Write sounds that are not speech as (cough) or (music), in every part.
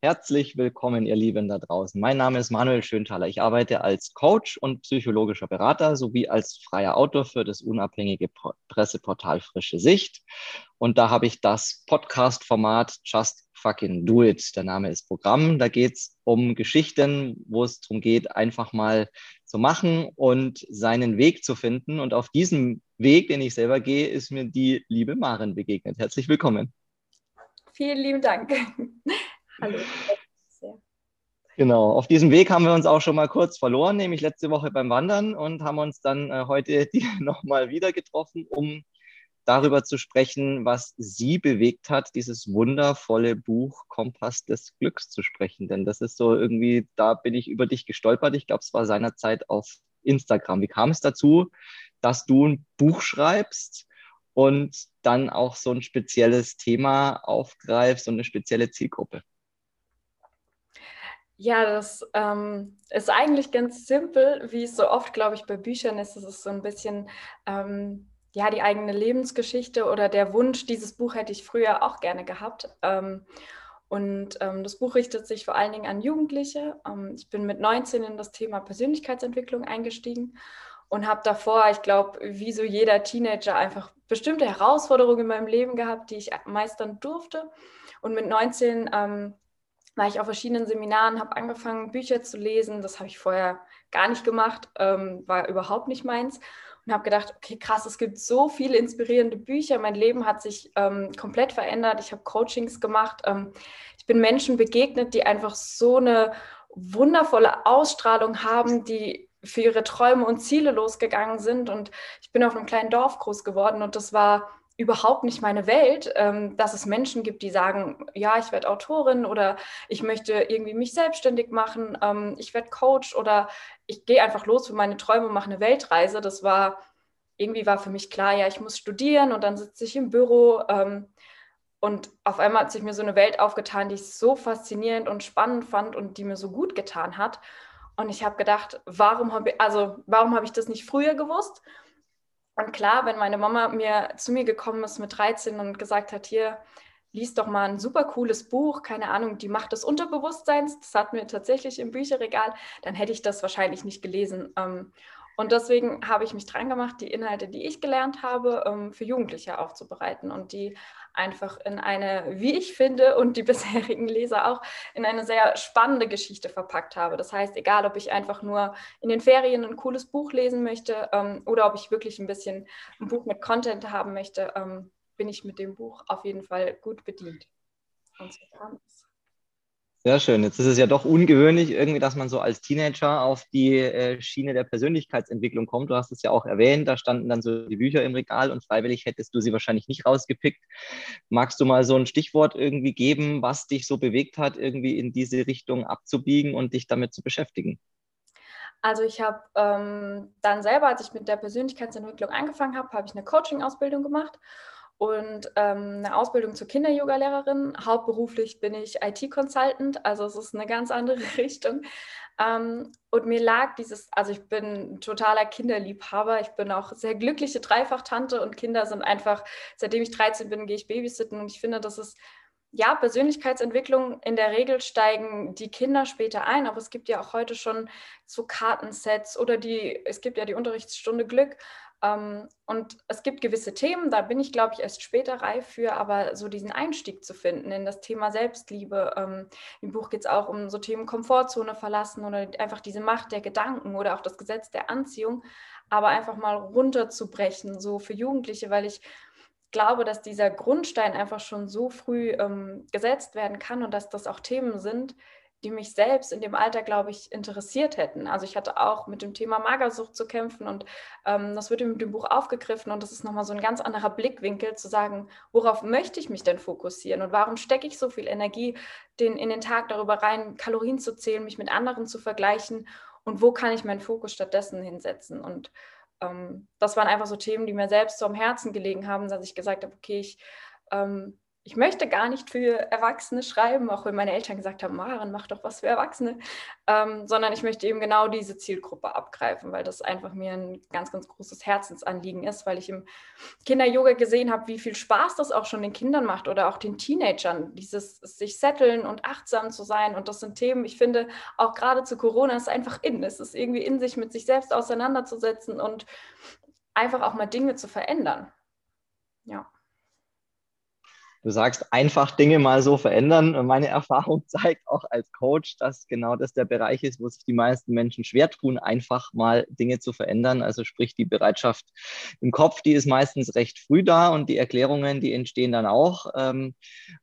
Herzlich willkommen, ihr Lieben da draußen. Mein Name ist Manuel Schönthaler. Ich arbeite als Coach und psychologischer Berater sowie als freier Autor für das unabhängige Presseportal Frische Sicht. Und da habe ich das Podcast-Format Just Fucking Do It. Der Name ist Programm. Da geht es um Geschichten, wo es darum geht, einfach mal zu machen und seinen Weg zu finden. Und auf diesem Weg, den ich selber gehe, ist mir die liebe Maren begegnet. Herzlich willkommen. Vielen lieben Dank. (laughs) Hallo. (laughs) Genau, auf diesem Weg haben wir uns auch schon mal kurz verloren, nämlich letzte Woche beim Wandern und haben uns dann äh, heute (laughs) nochmal wieder getroffen, um darüber zu sprechen, was Sie bewegt hat, dieses wundervolle Buch Kompass des Glücks zu sprechen. Denn das ist so irgendwie, da bin ich über dich gestolpert. Ich glaube, es war seinerzeit auf Instagram. Wie kam es dazu, dass du ein Buch schreibst und dann auch so ein spezielles Thema aufgreifst und eine spezielle Zielgruppe? Ja, das ähm, ist eigentlich ganz simpel, wie es so oft, glaube ich, bei Büchern ist. Es ist so ein bisschen ähm, ja die eigene Lebensgeschichte oder der Wunsch, dieses Buch hätte ich früher auch gerne gehabt. Ähm, und ähm, das Buch richtet sich vor allen Dingen an Jugendliche. Ähm, ich bin mit 19 in das Thema Persönlichkeitsentwicklung eingestiegen und habe davor, ich glaube, wie so jeder Teenager, einfach bestimmte Herausforderungen in meinem Leben gehabt, die ich meistern durfte. Und mit 19 ähm, war ich auf verschiedenen Seminaren, habe angefangen, Bücher zu lesen. Das habe ich vorher gar nicht gemacht, ähm, war überhaupt nicht meins. Und habe gedacht, okay, krass, es gibt so viele inspirierende Bücher. Mein Leben hat sich ähm, komplett verändert. Ich habe Coachings gemacht. Ähm, ich bin Menschen begegnet, die einfach so eine wundervolle Ausstrahlung haben, die für ihre Träume und Ziele losgegangen sind. Und ich bin auf einem kleinen Dorf groß geworden und das war überhaupt nicht meine Welt, ähm, dass es Menschen gibt, die sagen, ja, ich werde Autorin oder ich möchte irgendwie mich selbstständig machen, ähm, ich werde Coach oder ich gehe einfach los für meine Träume, mache eine Weltreise. Das war, irgendwie war für mich klar, ja, ich muss studieren und dann sitze ich im Büro. Ähm, und auf einmal hat sich mir so eine Welt aufgetan, die ich so faszinierend und spannend fand und die mir so gut getan hat. Und ich habe gedacht, warum habe ich, also warum habe ich das nicht früher gewusst? Und klar, wenn meine Mama mir zu mir gekommen ist mit 13 und gesagt hat, hier, lies doch mal ein super cooles Buch, keine Ahnung, die Macht des Unterbewusstseins, das hatten wir tatsächlich im Bücherregal, dann hätte ich das wahrscheinlich nicht gelesen. Ähm, und deswegen habe ich mich dran gemacht, die Inhalte, die ich gelernt habe, ähm, für Jugendliche aufzubereiten und die einfach in eine, wie ich finde, und die (laughs) bisherigen Leser auch, in eine sehr spannende Geschichte verpackt habe. Das heißt, egal, ob ich einfach nur in den Ferien ein cooles Buch lesen möchte ähm, oder ob ich wirklich ein bisschen ein Buch mit Content haben möchte, ähm, bin ich mit dem Buch auf jeden Fall gut bedient. Und so kam es. Sehr schön. Jetzt ist es ja doch ungewöhnlich, irgendwie, dass man so als Teenager auf die äh, Schiene der Persönlichkeitsentwicklung kommt. Du hast es ja auch erwähnt, da standen dann so die Bücher im Regal und freiwillig hättest du sie wahrscheinlich nicht rausgepickt. Magst du mal so ein Stichwort irgendwie geben, was dich so bewegt hat, irgendwie in diese Richtung abzubiegen und dich damit zu beschäftigen? Also ich habe ähm, dann selber, als ich mit der Persönlichkeitsentwicklung angefangen habe, habe ich eine Coaching-Ausbildung gemacht und ähm, eine Ausbildung zur Kinder-Yoga-Lehrerin. Hauptberuflich bin ich IT-Consultant, also es ist eine ganz andere (laughs) Richtung. Ähm, und mir lag dieses, also ich bin totaler Kinderliebhaber, ich bin auch sehr glückliche Dreifachtante und Kinder sind einfach, seitdem ich 13 bin, gehe ich babysitten und ich finde, das ist ja, Persönlichkeitsentwicklung, in der Regel steigen die Kinder später ein, aber es gibt ja auch heute schon so Kartensets oder die, es gibt ja die Unterrichtsstunde Glück, ähm, und es gibt gewisse Themen, da bin ich, glaube ich, erst später reif für, aber so diesen Einstieg zu finden in das Thema Selbstliebe. Ähm, Im Buch geht es auch um so Themen Komfortzone verlassen oder einfach diese Macht der Gedanken oder auch das Gesetz der Anziehung, aber einfach mal runterzubrechen, so für Jugendliche, weil ich glaube, dass dieser Grundstein einfach schon so früh ähm, gesetzt werden kann und dass das auch Themen sind, die mich selbst in dem Alter, glaube ich, interessiert hätten. Also ich hatte auch mit dem Thema Magersucht zu kämpfen und ähm, das wird in dem Buch aufgegriffen und das ist nochmal so ein ganz anderer Blickwinkel zu sagen, worauf möchte ich mich denn fokussieren und warum stecke ich so viel Energie den, in den Tag darüber rein, Kalorien zu zählen, mich mit anderen zu vergleichen und wo kann ich meinen Fokus stattdessen hinsetzen und das waren einfach so Themen, die mir selbst so am Herzen gelegen haben, dass ich gesagt habe, okay, ich ähm, ich möchte gar nicht für Erwachsene schreiben, auch wenn meine Eltern gesagt haben, Maren, mach doch was für Erwachsene, ähm, sondern ich möchte eben genau diese Zielgruppe abgreifen, weil das einfach mir ein ganz, ganz großes Herzensanliegen ist, weil ich im Kinder-Yoga gesehen habe, wie viel Spaß das auch schon den Kindern macht oder auch den Teenagern, dieses sich setteln und achtsam zu sein. Und das sind Themen, ich finde, auch gerade zu Corona ist einfach in. Es ist irgendwie in sich mit sich selbst auseinanderzusetzen und einfach auch mal Dinge zu verändern. Ja. Du sagst, einfach Dinge mal so verändern. Und meine (laughs) Erfahrung zeigt auch als Coach, dass genau das der Bereich ist, wo sich die meisten Menschen schwer tun, einfach mal Dinge zu verändern. Also sprich, die Bereitschaft im Kopf, die ist meistens recht früh da und die Erklärungen, die entstehen dann auch. Ähm,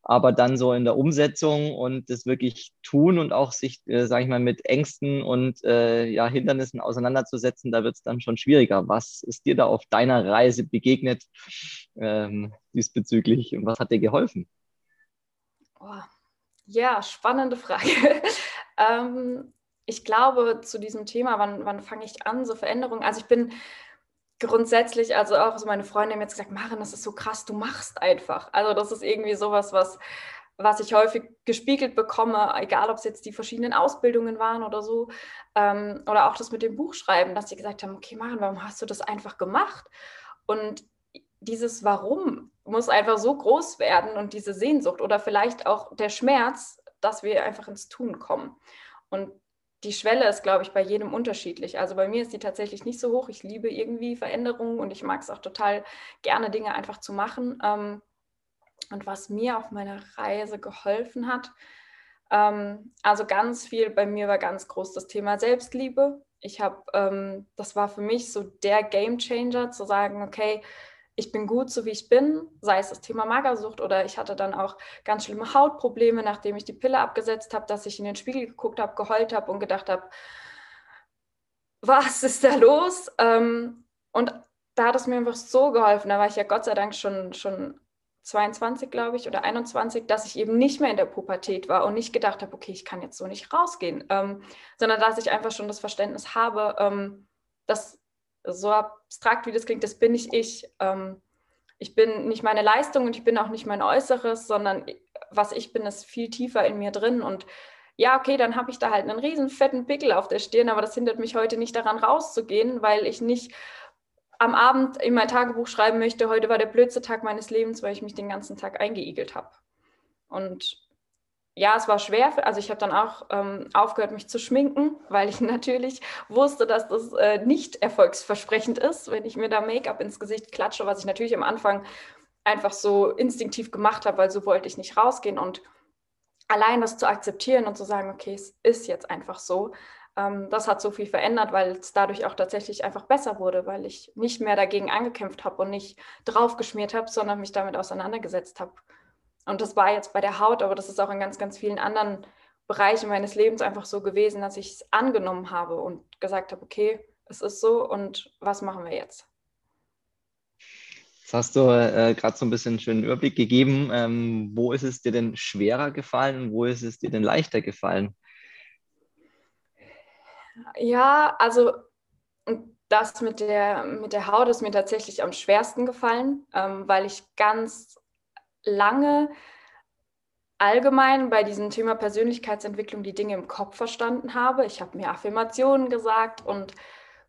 aber dann so in der Umsetzung und das wirklich tun und auch sich, äh, sage ich mal, mit Ängsten und äh, ja, Hindernissen auseinanderzusetzen, da wird es dann schon schwieriger. Was ist dir da auf deiner Reise begegnet? Ähm, diesbezüglich und was hat dir geholfen? Oh, ja, spannende Frage. (laughs) ähm, ich glaube, zu diesem Thema, wann, wann fange ich an, so Veränderungen? Also ich bin grundsätzlich, also auch so meine Freundin haben jetzt gesagt, Maren, das ist so krass, du machst einfach. Also das ist irgendwie sowas, was, was ich häufig gespiegelt bekomme, egal ob es jetzt die verschiedenen Ausbildungen waren oder so, ähm, oder auch das mit dem Buchschreiben, dass sie gesagt haben, okay, Maren, warum hast du das einfach gemacht? Und dieses Warum muss einfach so groß werden und diese Sehnsucht oder vielleicht auch der Schmerz, dass wir einfach ins Tun kommen. Und die Schwelle ist, glaube ich, bei jedem unterschiedlich. Also bei mir ist die tatsächlich nicht so hoch. Ich liebe irgendwie Veränderungen und ich mag es auch total gerne, Dinge einfach zu machen. Ähm, und was mir auf meiner Reise geholfen hat, ähm, also ganz viel bei mir war ganz groß das Thema Selbstliebe. Ich habe, ähm, das war für mich so der Game Changer, zu sagen, okay, ich bin gut, so wie ich bin, sei es das Thema Magersucht oder ich hatte dann auch ganz schlimme Hautprobleme, nachdem ich die Pille abgesetzt habe, dass ich in den Spiegel geguckt habe, geheult habe und gedacht habe, was ist da los? Ähm, und da hat es mir einfach so geholfen. Da war ich ja Gott sei Dank schon, schon 22, glaube ich, oder 21, dass ich eben nicht mehr in der Pubertät war und nicht gedacht habe, okay, ich kann jetzt so nicht rausgehen, ähm, sondern dass ich einfach schon das Verständnis habe, ähm, dass so abstrakt wie das klingt, das bin nicht ich. Ähm, ich bin nicht meine Leistung und ich bin auch nicht mein Äußeres, sondern was ich bin, ist viel tiefer in mir drin. Und ja, okay, dann habe ich da halt einen riesen fetten Pickel auf der Stirn, aber das hindert mich heute nicht daran rauszugehen, weil ich nicht am Abend in mein Tagebuch schreiben möchte, heute war der blödste Tag meines Lebens, weil ich mich den ganzen Tag eingeigelt habe. Und ja, es war schwer. Also ich habe dann auch ähm, aufgehört, mich zu schminken, weil ich (laughs) natürlich wusste, dass das äh, nicht erfolgsversprechend ist, wenn ich mir da Make-up ins Gesicht klatsche, was ich natürlich am Anfang einfach so instinktiv gemacht habe, weil so wollte ich nicht rausgehen. Und allein das zu akzeptieren und zu sagen, okay, es ist jetzt einfach so, ähm, das hat so viel verändert, weil es dadurch auch tatsächlich einfach besser wurde, weil ich nicht mehr dagegen angekämpft habe und nicht draufgeschmiert habe, sondern mich damit auseinandergesetzt habe. Und das war jetzt bei der Haut, aber das ist auch in ganz, ganz vielen anderen Bereichen meines Lebens einfach so gewesen, dass ich es angenommen habe und gesagt habe, okay, es ist so und was machen wir jetzt? Jetzt hast du äh, gerade so ein bisschen einen schönen Überblick gegeben. Ähm, wo ist es dir denn schwerer gefallen und wo ist es dir denn leichter gefallen? Ja, also das mit der, mit der Haut ist mir tatsächlich am schwersten gefallen, ähm, weil ich ganz lange allgemein bei diesem Thema Persönlichkeitsentwicklung die Dinge im Kopf verstanden habe. Ich habe mir Affirmationen gesagt und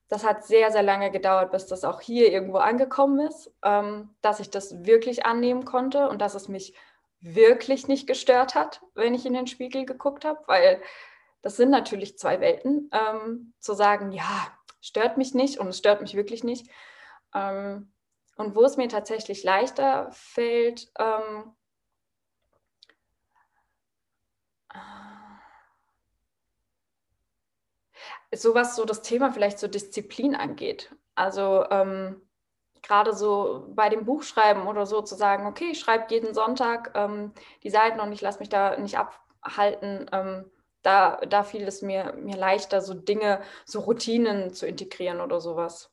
das hat sehr, sehr lange gedauert, bis das auch hier irgendwo angekommen ist, ähm, dass ich das wirklich annehmen konnte und dass es mich wirklich nicht gestört hat, wenn ich in den Spiegel geguckt habe, weil das sind natürlich zwei Welten. Ähm, zu sagen, ja, stört mich nicht und es stört mich wirklich nicht. Ähm, und wo es mir tatsächlich leichter fällt, ähm, ist sowas so das Thema vielleicht so Disziplin angeht. Also ähm, gerade so bei dem Buchschreiben oder so zu sagen, okay, ich schreibe jeden Sonntag ähm, die Seiten und ich lasse mich da nicht abhalten. Ähm, da, da fiel es mir, mir leichter, so Dinge, so Routinen zu integrieren oder sowas.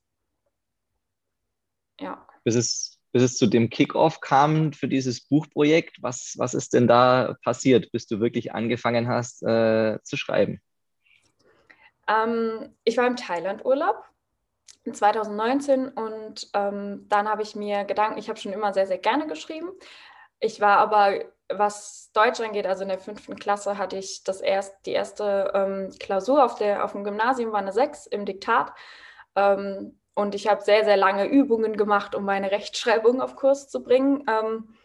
Ja bis es, bis es zu dem Kickoff kam für dieses Buchprojekt? Was, was ist denn da passiert, bis du wirklich angefangen hast äh, zu schreiben? Ähm, ich war im Thailand-Urlaub in 2019 und ähm, dann habe ich mir Gedanken, ich habe schon immer sehr, sehr gerne geschrieben. Ich war aber, was Deutsch angeht, also in der fünften Klasse hatte ich das erst, die erste ähm, Klausur auf, der, auf dem Gymnasium, war eine 6 im Diktat. Ähm, und ich habe sehr, sehr lange Übungen gemacht, um meine Rechtschreibung auf Kurs zu bringen. Ähm,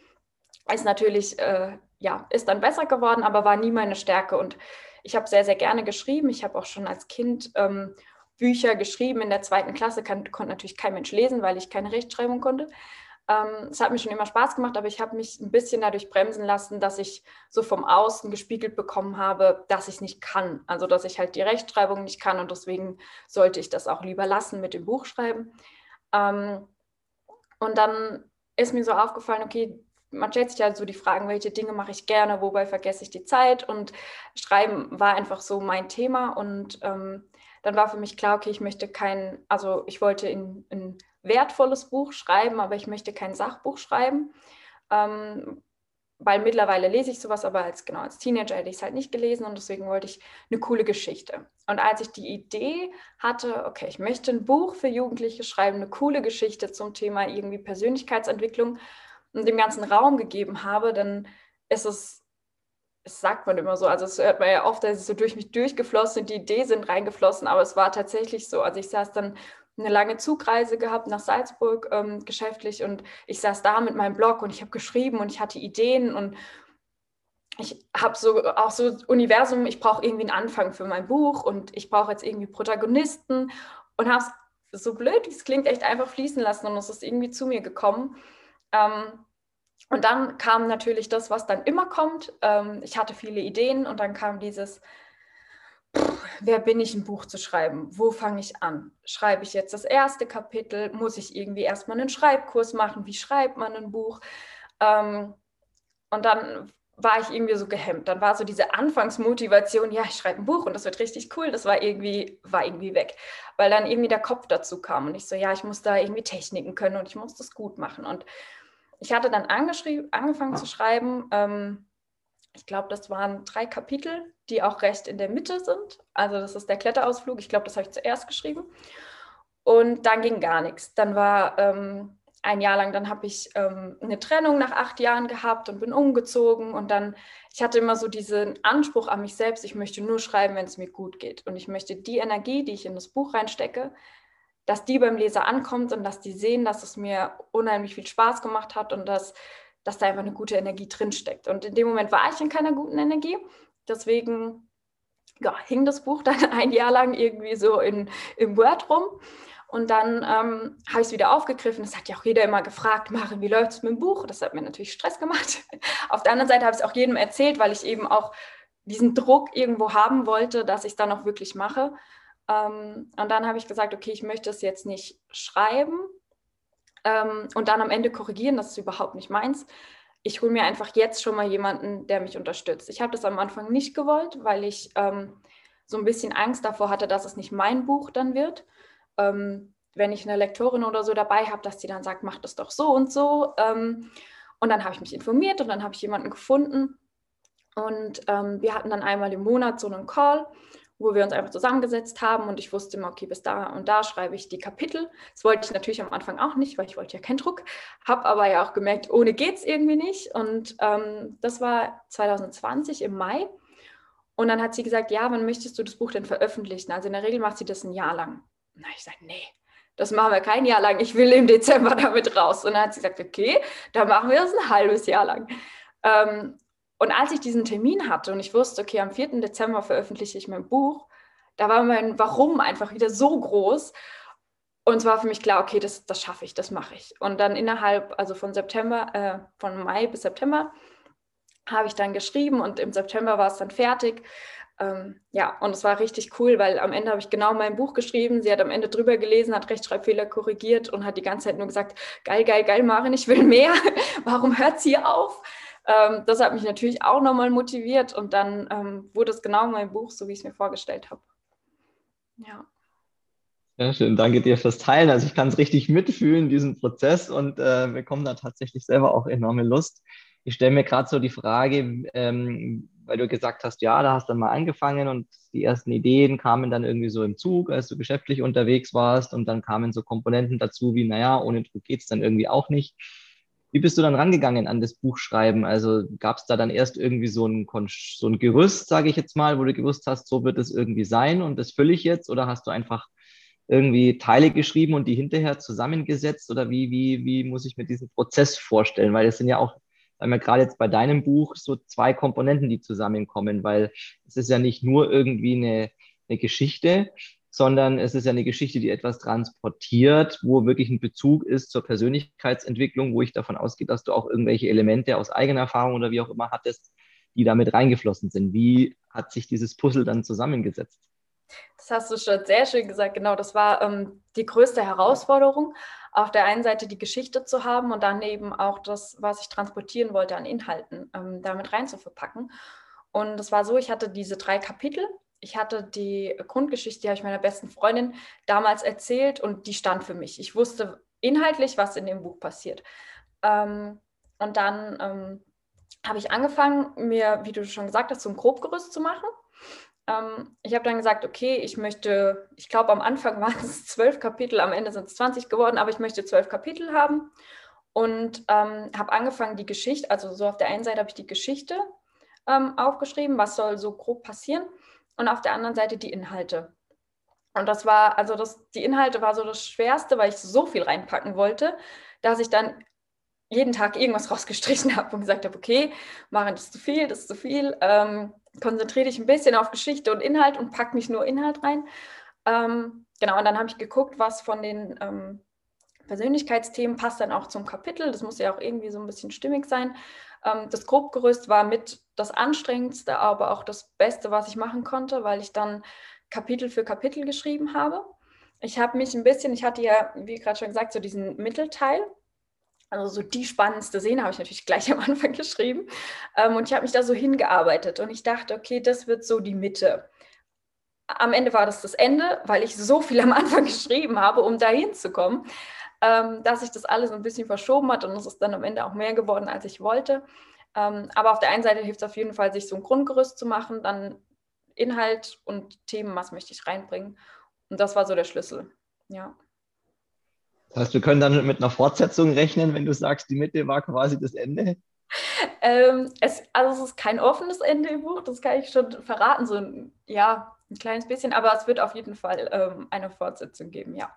ist natürlich, äh, ja, ist dann besser geworden, aber war nie meine Stärke. Und ich habe sehr, sehr gerne geschrieben. Ich habe auch schon als Kind ähm, Bücher geschrieben in der zweiten Klasse, kann, konnte natürlich kein Mensch lesen, weil ich keine Rechtschreibung konnte. Ähm, es hat mir schon immer Spaß gemacht, aber ich habe mich ein bisschen dadurch bremsen lassen, dass ich so vom Außen gespiegelt bekommen habe, dass ich es nicht kann. Also dass ich halt die Rechtschreibung nicht kann und deswegen sollte ich das auch lieber lassen mit dem Buchschreiben. Ähm, und dann ist mir so aufgefallen, okay, man stellt sich ja so die Fragen, welche Dinge mache ich gerne, wobei vergesse ich die Zeit und Schreiben war einfach so mein Thema und ähm, dann war für mich klar, okay, ich möchte kein, also ich wollte in, in wertvolles Buch schreiben, aber ich möchte kein Sachbuch schreiben. Ähm, weil mittlerweile lese ich sowas, aber als genau als Teenager hätte ich es halt nicht gelesen und deswegen wollte ich eine coole Geschichte. Und als ich die Idee hatte, okay, ich möchte ein Buch für Jugendliche schreiben, eine coole Geschichte zum Thema irgendwie Persönlichkeitsentwicklung und dem ganzen Raum gegeben habe, dann ist es, das sagt man immer so, also es hört man ja oft, dass es so durch mich durchgeflossen, die Idee sind reingeflossen, aber es war tatsächlich so. Also ich saß dann eine lange Zugreise gehabt nach Salzburg ähm, geschäftlich und ich saß da mit meinem Blog und ich habe geschrieben und ich hatte Ideen und ich habe so auch so Universum, ich brauche irgendwie einen Anfang für mein Buch und ich brauche jetzt irgendwie Protagonisten und habe es so blöd, wie es klingt, echt einfach fließen lassen und es ist irgendwie zu mir gekommen. Ähm, und dann kam natürlich das, was dann immer kommt. Ähm, ich hatte viele Ideen und dann kam dieses, wer bin ich, ein Buch zu schreiben? Wo fange ich an? Schreibe ich jetzt das erste Kapitel? Muss ich irgendwie erstmal einen Schreibkurs machen? Wie schreibt man ein Buch? Ähm, und dann war ich irgendwie so gehemmt. Dann war so diese Anfangsmotivation, ja, ich schreibe ein Buch und das wird richtig cool, das war irgendwie, war irgendwie weg. Weil dann irgendwie der Kopf dazu kam und ich so, ja, ich muss da irgendwie Techniken können und ich muss das gut machen. Und ich hatte dann angefangen zu schreiben, ähm, ich glaube, das waren drei Kapitel, die auch recht in der Mitte sind. Also das ist der Kletterausflug. Ich glaube, das habe ich zuerst geschrieben. Und dann ging gar nichts. Dann war ähm, ein Jahr lang, dann habe ich ähm, eine Trennung nach acht Jahren gehabt und bin umgezogen. Und dann, ich hatte immer so diesen Anspruch an mich selbst, ich möchte nur schreiben, wenn es mir gut geht. Und ich möchte die Energie, die ich in das Buch reinstecke, dass die beim Leser ankommt und dass die sehen, dass es mir unheimlich viel Spaß gemacht hat und dass dass da einfach eine gute Energie drinsteckt. Und in dem Moment war ich in keiner guten Energie. Deswegen ja, hing das Buch (laughs) dann ein Jahr lang irgendwie so in, im Word rum. Und dann ähm, habe ich es wieder aufgegriffen. Das hat ja auch jeder immer gefragt, Maren, wie läuft es mit dem Buch? Das hat mir natürlich Stress gemacht. (laughs) Auf der anderen Seite habe ich es auch jedem erzählt, weil ich eben auch diesen Druck irgendwo haben wollte, dass ich es dann auch wirklich mache. Ähm, und dann habe ich gesagt, okay, ich möchte es jetzt nicht schreiben, ähm, und dann am Ende korrigieren, das ist überhaupt nicht meins. Ich hole mir einfach jetzt schon mal jemanden, der mich unterstützt. Ich habe das am Anfang nicht gewollt, weil ich ähm, so ein bisschen Angst davor hatte, dass es nicht mein Buch dann wird. Ähm, wenn ich eine Lektorin oder so dabei habe, dass sie dann sagt, mach das doch so und so. Ähm, und dann habe ich mich informiert und dann habe ich jemanden gefunden. Und ähm, wir hatten dann einmal im Monat so einen Call wo wir uns einfach zusammengesetzt haben und ich wusste immer, okay, bis da und da schreibe ich die Kapitel. Das wollte ich natürlich am Anfang auch nicht, weil ich wollte ja keinen Druck, habe aber ja auch gemerkt, ohne geht es irgendwie nicht. Und ähm, das war 2020 im Mai. Und dann hat sie gesagt, ja, wann möchtest du das Buch denn veröffentlichen? Also in der Regel macht sie das ein Jahr lang. Und ich gesagt, nee, das machen wir kein Jahr lang. Ich will im Dezember (laughs) damit raus. Und dann hat sie gesagt, okay, dann machen wir das ein halbes Jahr lang. Ähm, und als ich diesen Termin hatte und ich wusste, okay, am 4. Dezember veröffentliche ich mein Buch, da war mein Warum einfach wieder so groß. Und es war für mich klar, okay, das, das schaffe ich, das mache ich. Und dann innerhalb, also von September, äh, von Mai bis September, habe ich dann geschrieben und im September war es dann fertig. Ähm, ja, und es war richtig cool, weil am Ende habe ich genau mein Buch geschrieben. Sie hat am Ende drüber gelesen, hat Rechtschreibfehler korrigiert und hat die ganze Zeit nur gesagt, geil, geil, geil, Marin, ich will mehr. (laughs) Warum hört sie auf? Ähm, das hat mich natürlich auch nochmal motiviert und dann ähm, wurde es genau mein Buch, so wie ich es mir vorgestellt habe. Ja. Ja, schön. Danke dir fürs Teilen. Also ich kann es richtig mitfühlen, diesen Prozess und äh, bekomme da tatsächlich selber auch enorme Lust. Ich stelle mir gerade so die Frage, ähm, weil du gesagt hast, ja, da hast dann mal angefangen und die ersten Ideen kamen dann irgendwie so im Zug, als du geschäftlich unterwegs warst und dann kamen so Komponenten dazu wie, naja, ohne Druck geht es dann irgendwie auch nicht. Wie bist du dann rangegangen an das Buchschreiben? Also gab es da dann erst irgendwie so ein, so ein Gerüst, sage ich jetzt mal, wo du gewusst hast, so wird es irgendwie sein und das fülle ich jetzt? Oder hast du einfach irgendwie Teile geschrieben und die hinterher zusammengesetzt? Oder wie, wie, wie muss ich mir diesen Prozess vorstellen? Weil es sind ja auch, sagen wir gerade jetzt bei deinem Buch, so zwei Komponenten, die zusammenkommen, weil es ist ja nicht nur irgendwie eine, eine Geschichte, sondern es ist ja eine Geschichte, die etwas transportiert, wo wirklich ein Bezug ist zur Persönlichkeitsentwicklung, wo ich davon ausgehe, dass du auch irgendwelche Elemente aus eigener Erfahrung oder wie auch immer hattest, die damit reingeflossen sind. Wie hat sich dieses Puzzle dann zusammengesetzt? Das hast du schon sehr schön gesagt. Genau, das war ähm, die größte Herausforderung, auf der einen Seite die Geschichte zu haben und dann eben auch das, was ich transportieren wollte an Inhalten, ähm, damit rein zu verpacken. Und es war so, ich hatte diese drei Kapitel ich hatte die Grundgeschichte, die habe ich meiner besten Freundin damals erzählt und die stand für mich. Ich wusste inhaltlich, was in dem Buch passiert. Ähm, und dann ähm, habe ich angefangen, mir, wie du schon gesagt hast, so ein Grobgerüst zu machen. Ähm, ich habe dann gesagt, okay, ich möchte, ich glaube, am Anfang (laughs) waren es zwölf Kapitel, am Ende sind es 20 geworden, aber ich möchte zwölf Kapitel haben und ähm, habe angefangen, die Geschichte, also so auf der einen Seite habe ich die Geschichte ähm, aufgeschrieben, was soll so grob passieren und auf der anderen Seite die Inhalte. Und das war, also das, die Inhalte war so das Schwerste, weil ich so viel reinpacken wollte, dass ich dann jeden Tag irgendwas (laughs) rausgestrichen habe und gesagt habe, okay, Maren, das ist zu viel, das ist zu viel. Ähm, konzentriere dich ein bisschen auf Geschichte und Inhalt und pack nicht nur Inhalt rein. Ähm, genau, und dann habe ich geguckt, was von den ähm, Persönlichkeitsthemen passt dann auch zum Kapitel. Das muss ja auch irgendwie so ein bisschen stimmig sein. Ähm, das Grobgerüst war mit das Anstrengendste, aber auch das Beste, was ich machen konnte, weil ich dann Kapitel für Kapitel geschrieben habe. Ich habe mich ein bisschen, ich hatte ja, wie gerade schon gesagt, so diesen Mittelteil. Also so die spannendste Szene habe ich natürlich gleich am Anfang (laughs) geschrieben. Ähm, und ich habe mich da so hingearbeitet und ich dachte, okay, das wird so die Mitte. Am Ende war das das Ende, weil ich so viel am Anfang (laughs) geschrieben habe, um da hinzukommen ähm, dass sich das alles ein bisschen verschoben hat und es ist dann am Ende auch mehr geworden, als ich wollte. Ähm, aber auf der einen Seite hilft es auf jeden Fall, sich so ein Grundgerüst zu machen, dann Inhalt und Themen, was möchte ich reinbringen. Und das war so der Schlüssel. Ja. Das heißt, wir können dann mit einer Fortsetzung rechnen, wenn du sagst, die Mitte war quasi das Ende? Ähm, es, also es ist kein offenes Ende im Buch, das kann ich schon verraten, so ein, ja, ein kleines bisschen, aber es wird auf jeden Fall ähm, eine Fortsetzung geben, ja.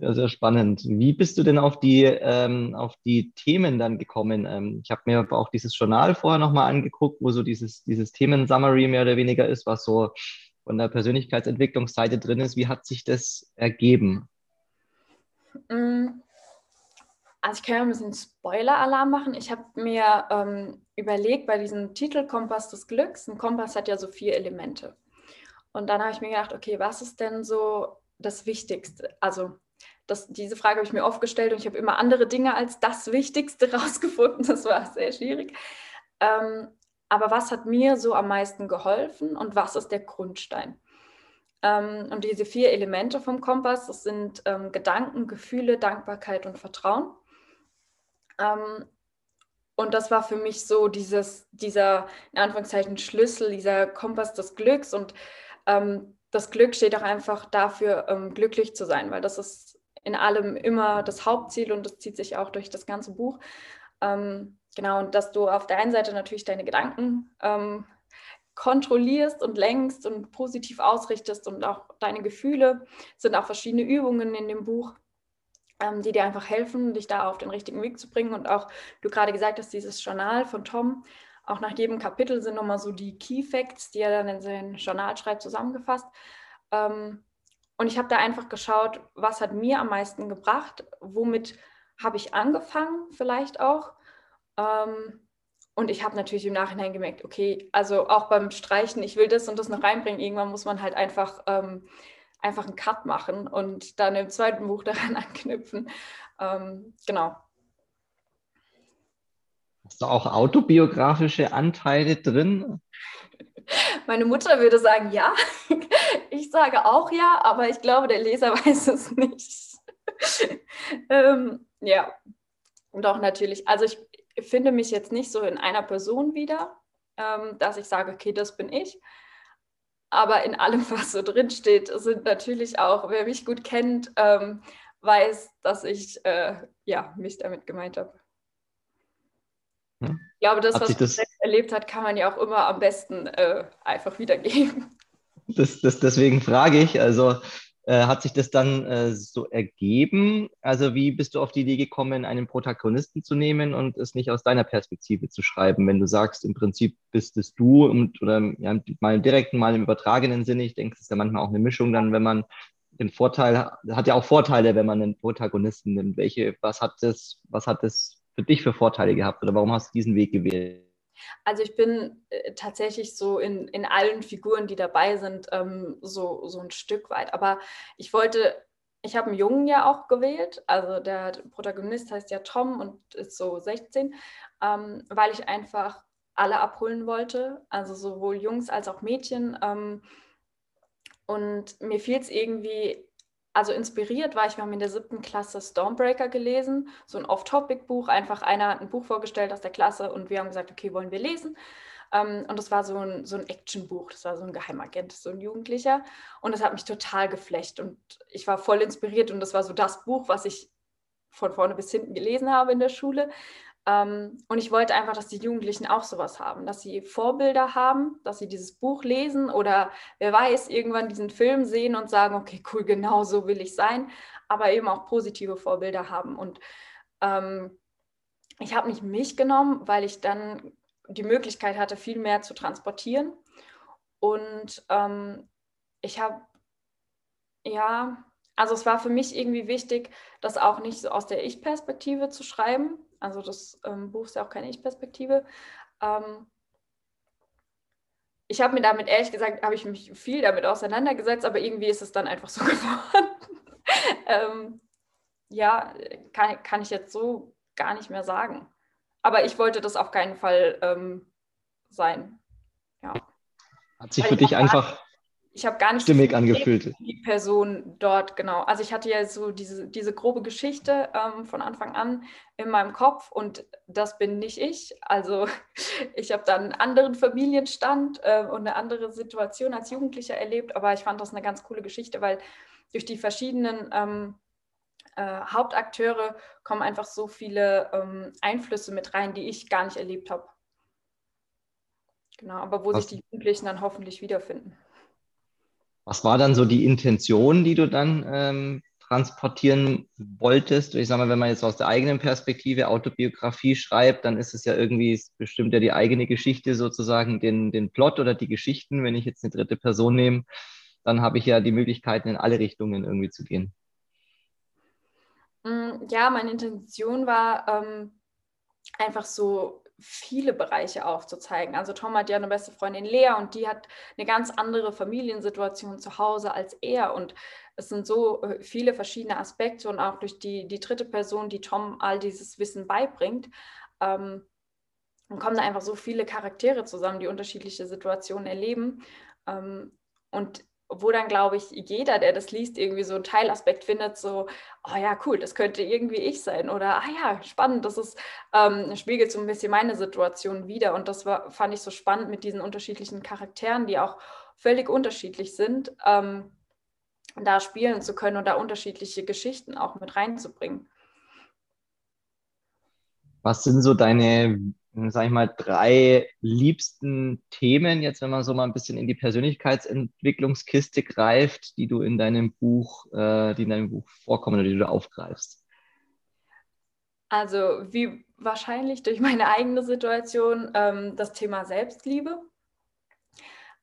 Sehr, sehr spannend. Wie bist du denn auf die, ähm, auf die Themen dann gekommen? Ähm, ich habe mir auch dieses Journal vorher nochmal angeguckt, wo so dieses, dieses Themen-Summary mehr oder weniger ist, was so von der Persönlichkeitsentwicklungsseite drin ist. Wie hat sich das ergeben? Mm, also ich kann ja ein bisschen Spoiler-Alarm machen. Ich habe mir ähm, überlegt, bei diesem Titel Kompass des Glücks, ein Kompass hat ja so vier Elemente. Und dann habe ich mir gedacht, okay, was ist denn so das Wichtigste? Also das, diese Frage habe ich mir oft gestellt und ich habe immer andere Dinge als das Wichtigste (laughs) rausgefunden. Das war sehr schwierig. Ähm, aber was hat mir so am meisten geholfen und was ist der Grundstein? Ähm, und diese vier Elemente vom Kompass, das sind ähm, Gedanken, Gefühle, Dankbarkeit und Vertrauen. Ähm, und das war für mich so dieses, dieser, in Anführungszeichen, Schlüssel, dieser Kompass des Glücks. Und ähm, das Glück steht auch einfach dafür, ähm, glücklich zu sein, weil das ist in allem immer das Hauptziel und das zieht sich auch durch das ganze Buch. Ähm, genau, und dass du auf der einen Seite natürlich deine Gedanken ähm, kontrollierst und lenkst und positiv ausrichtest und auch deine Gefühle. Es sind auch verschiedene Übungen in dem Buch, ähm, die dir einfach helfen, dich da auf den richtigen Weg zu bringen. Und auch, du gerade gesagt hast, dieses Journal von Tom, auch nach jedem Kapitel sind nochmal so die Key Facts, die er dann in sein Journal schreibt, zusammengefasst. Ähm, und ich habe da einfach geschaut, was hat mir am meisten gebracht, womit habe ich angefangen vielleicht auch. Ähm, und ich habe natürlich im Nachhinein gemerkt, okay, also auch beim Streichen, ich will das und das noch reinbringen. Irgendwann muss man halt einfach, ähm, einfach einen Cut machen und dann im zweiten Buch (laughs) daran anknüpfen. Ähm, genau. Hast du auch autobiografische Anteile drin? Meine Mutter würde sagen ja. Ich sage auch ja, aber ich glaube, der Leser (laughs) weiß es nicht. ähm, ja, doch natürlich. Also ich finde mich jetzt nicht so in einer Person wieder, ähm, dass ich sage, okay, das bin ich. Aber in allem, (laughs) was so drin steht, sind natürlich auch, wer mich gut kennt, ähm, weiß, dass ich äh, ja, mich damit gemeint habe. Hm? Ich glaube, das, hat was man das selbst erlebt hat, kann man ja auch immer am besten äh, einfach wiedergeben. Das, das, deswegen frage ich, also äh, hat sich das dann äh, so ergeben? Also wie bist du auf die Idee gekommen, einen Protagonisten zu nehmen und es nicht aus deiner Perspektive zu schreiben, wenn du sagst, im Prinzip bist es du und, oder ja, mal im direkten, mal im übertragenen Sinne. Ich denke, es ist ja manchmal auch eine Mischung dann, wenn man den Vorteil, hat ja auch Vorteile, wenn man einen Protagonisten nimmt. Welche, was hat das, was hat das für dich für Vorteile gehabt oder warum hast du diesen Weg gewählt? Also ich bin äh, tatsächlich so in, in allen Figuren, die dabei sind, ähm, so, so ein Stück weit. Aber ich wollte, ich habe einen Jungen ja auch gewählt, also der Protagonist heißt ja Tom und ist so 16, ähm, weil ich einfach alle abholen wollte, also sowohl Jungs als auch Mädchen. Ähm, und mir fiel es irgendwie also inspiriert war ich, wir haben in der siebten Klasse Stormbreaker gelesen, so ein Off-Topic-Buch. Einfach einer hat ein Buch vorgestellt aus der Klasse und wir haben gesagt, okay, wollen wir lesen? Ähm, und das war so ein, so ein Action-Buch, das war so ein Geheimagent, so ein Jugendlicher. Und das hat mich total geflecht und ich war voll inspiriert und das war so das Buch, was ich von vorne bis hinten gelesen habe in der Schule. Ähm, und ich wollte einfach, dass die Jugendlichen auch sowas haben, dass sie Vorbilder haben, dass sie dieses Buch lesen oder wer weiß, irgendwann diesen Film sehen und sagen, okay, cool, (laughs) genau so will ich sein, aber eben auch positive Vorbilder haben. Und ähm, ich habe nicht mich genommen, weil ich dann die Möglichkeit hatte, viel mehr zu transportieren. Und ähm, ich habe, ja, also es war für mich irgendwie wichtig, das auch nicht so aus der Ich-Perspektive zu schreiben, also das ähm, Buch ist ja auch keine Ich-Perspektive. Ähm, ich habe mir damit, ehrlich gesagt, habe ich mich viel damit auseinandergesetzt, aber irgendwie ist es dann einfach so (laughs) geworden. ähm, ja, kann, kann ich jetzt so gar nicht mehr sagen. Aber ich wollte das auf keinen Fall ähm, sein. Ja. Hat sich für dich einfach ich habe gar nicht stimmig so angefühlt. Die Person dort, genau. Also ich hatte ja so diese, diese grobe Geschichte ähm, von Anfang an in meinem Kopf und das bin nicht ich. Also (laughs) ich habe dann einen anderen Familienstand äh, und eine andere Situation als Jugendlicher erlebt, aber ich fand das eine ganz coole Geschichte, weil durch die verschiedenen ähm, äh, Hauptakteure kommen einfach so viele ähm, Einflüsse mit rein, die ich gar nicht erlebt habe. Genau, aber wo Was? sich die Jugendlichen dann hoffentlich wiederfinden. Was war dann so die Intention, die du dann ähm, transportieren wolltest? Ich sage mal, wenn man jetzt aus der eigenen Perspektive Autobiografie schreibt, dann ist es ja irgendwie, bestimmt ja die eigene Geschichte sozusagen, den, den Plot oder die Geschichten. Wenn ich jetzt eine dritte Person nehme, dann habe ich ja die Möglichkeiten, in alle Richtungen irgendwie zu gehen. Mm, ja, meine Intention war ähm, einfach so viele Bereiche aufzuzeigen. Also Tom hat ja eine beste Freundin Lea und die hat eine ganz andere Familiensituation zu Hause als er. Und es sind so äh, viele verschiedene Aspekte und auch durch die, die dritte Person, die Tom all dieses Wissen beibringt, ähm, kommen da einfach so viele Charaktere zusammen, die unterschiedliche Situationen erleben. Ähm, und wo dann, glaube ich, jeder, der das liest, irgendwie so einen Teilaspekt findet, so, oh ja, cool, das könnte irgendwie ich sein. Oder, ah ja, spannend, das ist, ähm, spiegelt so ein bisschen meine Situation wieder. Und das war, fand ich so spannend mit diesen unterschiedlichen Charakteren, die auch völlig unterschiedlich sind, ähm, da spielen zu können und da unterschiedliche Geschichten auch mit reinzubringen. Was sind so deine sag ich mal, drei liebsten Themen, jetzt wenn man so mal ein bisschen in die Persönlichkeitsentwicklungskiste greift, die du in deinem Buch, äh, die in deinem Buch vorkommen oder die du aufgreifst? Also wie wahrscheinlich durch meine eigene Situation ähm, das Thema Selbstliebe.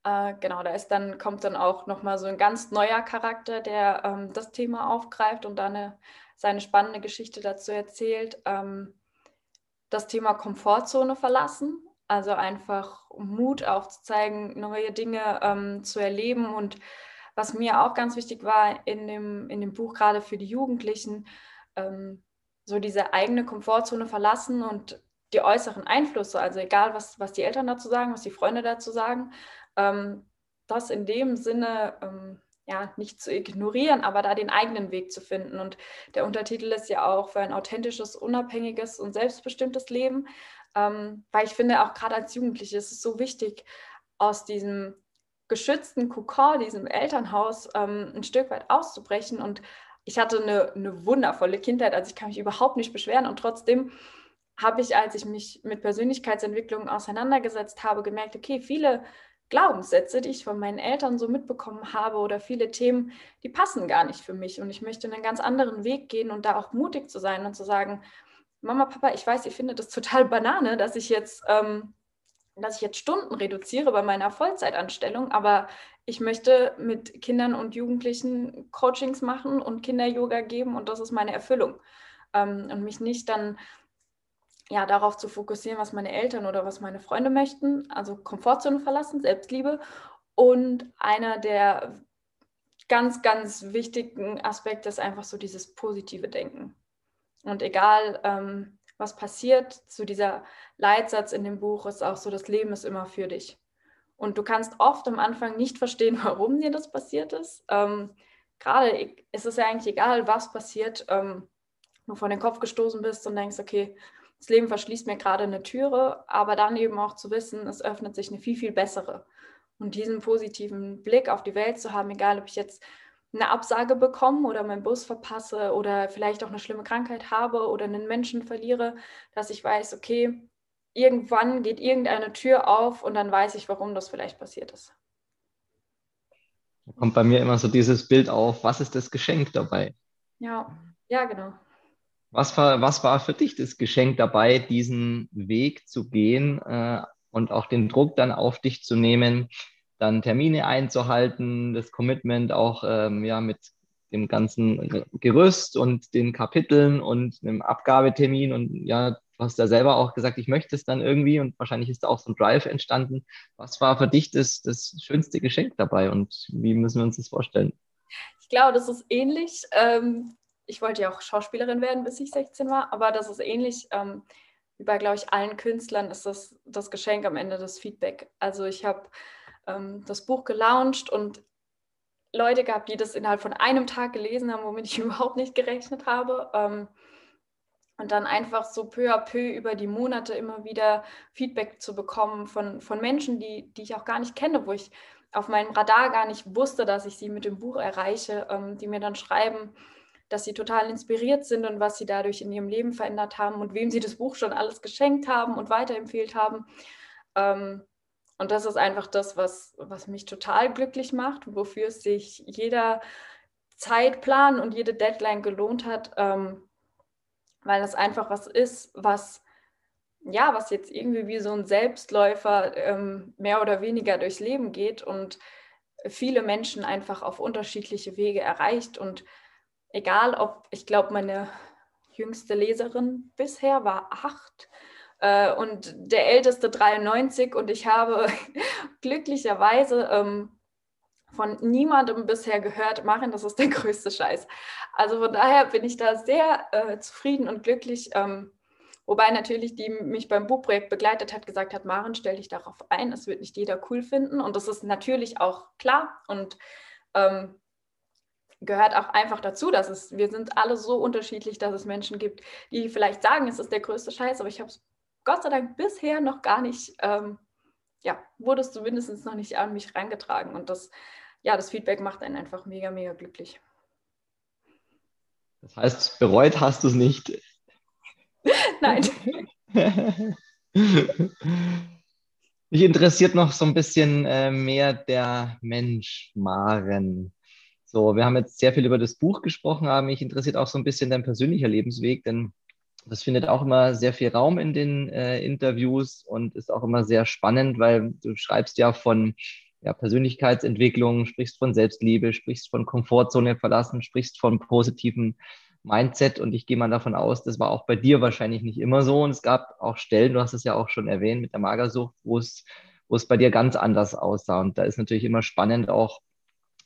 Äh, genau, da ist dann, kommt dann auch nochmal so ein ganz neuer Charakter, der ähm, das Thema aufgreift und dann eine, seine spannende Geschichte dazu erzählt. Ähm, das Thema Komfortzone verlassen, also einfach Mut aufzuzeigen, neue Dinge ähm, zu erleben. Und was mir auch ganz wichtig war in dem, in dem Buch, gerade für die Jugendlichen, ähm, so diese eigene Komfortzone verlassen und die äußeren Einflüsse, also egal was, was die Eltern dazu sagen, was die Freunde dazu sagen, ähm, das in dem Sinne ähm, ja, nicht zu ignorieren, aber da den eigenen Weg zu finden. Und der Untertitel ist ja auch für ein authentisches, unabhängiges und selbstbestimmtes Leben, ähm, weil ich finde, auch gerade als Jugendliche ist es so wichtig, aus diesem geschützten Kokon, diesem Elternhaus ähm, ein Stück weit auszubrechen. Und ich hatte eine, eine wundervolle Kindheit, also ich kann mich überhaupt nicht beschweren. Und trotzdem habe ich, als ich mich mit Persönlichkeitsentwicklung auseinandergesetzt habe, gemerkt, okay, viele Glaubenssätze, die ich von meinen Eltern so mitbekommen habe oder viele Themen, die passen gar nicht für mich. Und ich möchte einen ganz anderen Weg gehen und da auch mutig zu sein und zu sagen, Mama, Papa, ich weiß, ihr findet das total Banane, dass ich jetzt, ähm, dass ich jetzt Stunden reduziere bei meiner Vollzeitanstellung, aber ich möchte mit Kindern und Jugendlichen Coachings machen und Kinder-Yoga geben und das ist meine Erfüllung. Ähm, und mich nicht dann ja, darauf zu fokussieren, was meine Eltern oder was meine Freunde möchten, also Komfortzone verlassen, Selbstliebe. Und einer der ganz, ganz wichtigen Aspekte ist einfach so dieses positive Denken. Und egal, ähm, was passiert, zu so dieser Leitsatz in dem Buch ist auch so, das Leben ist immer für dich. Und du kannst oft am Anfang nicht verstehen, (laughs) warum dir das passiert ist. Ähm, Gerade ist es ja eigentlich egal, was passiert, ähm, du vor den Kopf gestoßen bist und denkst, okay, das Leben verschließt mir gerade eine Türe, aber dann eben auch zu wissen, es öffnet sich eine viel, viel bessere. Und diesen positiven Blick auf die Welt zu haben, egal ob ich jetzt eine Absage bekomme oder meinen Bus verpasse oder vielleicht auch eine schlimme Krankheit habe oder einen Menschen verliere, dass ich weiß, okay, irgendwann geht irgendeine Tür auf und dann weiß ich, warum das vielleicht passiert ist. Da kommt bei mir immer so dieses Bild auf, was ist das Geschenk dabei? Ja, ja, genau. Was war, was war für dich das Geschenk dabei, diesen Weg zu gehen äh, und auch den Druck dann auf dich zu nehmen, dann Termine einzuhalten, das Commitment auch ähm, ja, mit dem ganzen Gerüst und den Kapiteln und einem Abgabetermin und ja, du hast ja selber auch gesagt, ich möchte es dann irgendwie und wahrscheinlich ist da auch so ein Drive entstanden. Was war für dich das, das schönste Geschenk dabei und wie müssen wir uns das vorstellen? Ich glaube, das ist ähnlich. Ähm, ich wollte ja auch Schauspielerin werden, bis ich 16 war, aber das ist ähnlich ähm, wie bei, glaube ich, allen Künstlern ist das das Geschenk am Ende das Feedback. Also ich habe ähm, das Buch gelauncht und Leute gehabt, die das innerhalb von einem Tag gelesen haben, womit ich (laughs) überhaupt nicht gerechnet habe. Ähm, und dann einfach so peu à peu über die Monate immer wieder Feedback zu bekommen von, von Menschen, die, die ich auch gar nicht kenne, wo ich auf meinem Radar gar nicht wusste, dass ich sie mit dem Buch erreiche, ähm, die mir dann schreiben, dass sie total inspiriert sind und was sie dadurch in ihrem Leben verändert haben und wem sie das Buch schon alles geschenkt haben und weiterempfehlt haben. Ähm, und das ist einfach das, was, was mich total glücklich macht, wofür sich jeder Zeitplan und jede Deadline gelohnt hat, ähm, weil das einfach was ist, was ja, was jetzt irgendwie wie so ein Selbstläufer ähm, mehr oder weniger durchs Leben geht und viele Menschen einfach auf unterschiedliche Wege erreicht und egal ob, ich glaube, meine jüngste Leserin bisher war acht äh, und der älteste 93 und ich habe (laughs) glücklicherweise ähm, von niemandem bisher gehört, machen, das ist der (laughs) größte Scheiß. Also von daher bin ich da sehr äh, zufrieden und glücklich. Ähm, wobei natürlich die mich beim Buchprojekt begleitet hat, gesagt hat, Maren, stell dich darauf ein, es wird nicht jeder cool finden. Und das ist natürlich auch klar. Und ähm, gehört auch einfach dazu, dass es, wir sind alle so unterschiedlich, dass es Menschen gibt, die vielleicht sagen, es ist der größte Scheiß, aber ich habe es Gott sei Dank bisher noch gar nicht, ähm, ja, wurde es zumindest noch nicht an mich reingetragen. Und das, ja, das Feedback macht einen einfach mega, mega glücklich. Das heißt, bereut hast du es nicht? (laughs) Nein. (laughs) Mich interessiert noch so ein bisschen äh, mehr der Mensch, Maren. So, wir haben jetzt sehr viel über das Buch gesprochen, aber mich interessiert auch so ein bisschen dein persönlicher Lebensweg, denn das findet auch immer sehr viel Raum in den äh, Interviews und ist auch immer sehr spannend, weil du schreibst ja von ja, Persönlichkeitsentwicklung, sprichst von Selbstliebe, sprichst von Komfortzone verlassen, sprichst von positiven Mindset und ich gehe mal davon aus, das war auch bei dir wahrscheinlich nicht immer so und es gab auch Stellen, du hast es ja auch schon erwähnt mit der Magersucht, wo es, wo es bei dir ganz anders aussah und da ist natürlich immer spannend auch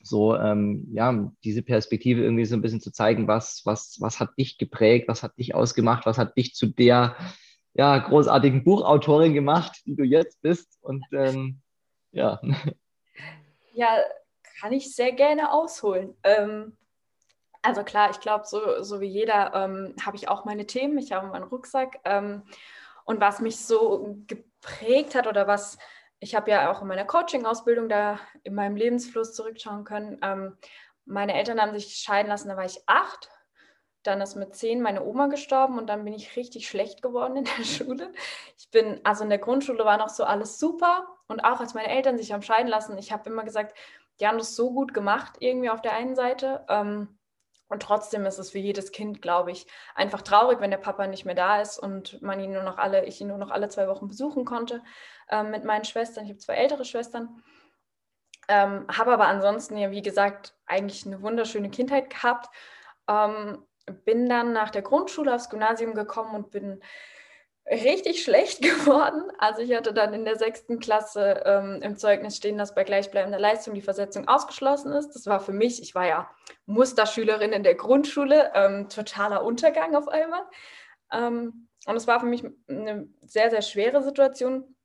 so ähm, ja diese Perspektive irgendwie so ein bisschen zu zeigen, was was was hat dich geprägt, was hat dich ausgemacht, was hat dich zu der ja großartigen Buchautorin gemacht, die du jetzt bist und ähm, ja. Ja, kann ich sehr gerne ausholen. Ähm, also klar, ich glaube, so, so wie jeder ähm, habe ich auch meine Themen, ich habe meinen Rucksack. Ähm, und was mich so geprägt hat oder was ich habe ja auch in meiner Coaching-Ausbildung da in meinem Lebensfluss zurückschauen können. Ähm, meine Eltern haben sich scheiden lassen, da war ich acht. Dann ist mit zehn meine Oma gestorben und dann bin ich richtig schlecht geworden in der (laughs) Schule. Ich bin, also in der Grundschule war noch so alles super und auch als meine Eltern sich haben scheiden lassen, ich habe immer gesagt, die haben das so gut gemacht, irgendwie auf der einen Seite. Ähm, und trotzdem ist es für jedes Kind, glaube ich, einfach traurig, wenn der Papa nicht mehr da ist und man ihn nur noch alle, ich ihn nur noch alle zwei Wochen besuchen konnte ähm, mit meinen Schwestern. Ich habe zwei ältere Schwestern. Ähm, habe aber ansonsten ja, wie gesagt, eigentlich eine wunderschöne Kindheit gehabt. Ähm, bin dann nach der Grundschule aufs Gymnasium gekommen und bin richtig schlecht (laughs) geworden. Also ich hatte dann in der sechsten Klasse ähm, im Zeugnis stehen, dass bei gleichbleibender Leistung die Versetzung ausgeschlossen ist. Das war für mich, ich war ja Musterschülerin in der Grundschule, ähm, totaler Untergang auf einmal. Ähm, und es war für mich eine sehr, sehr schwere Situation,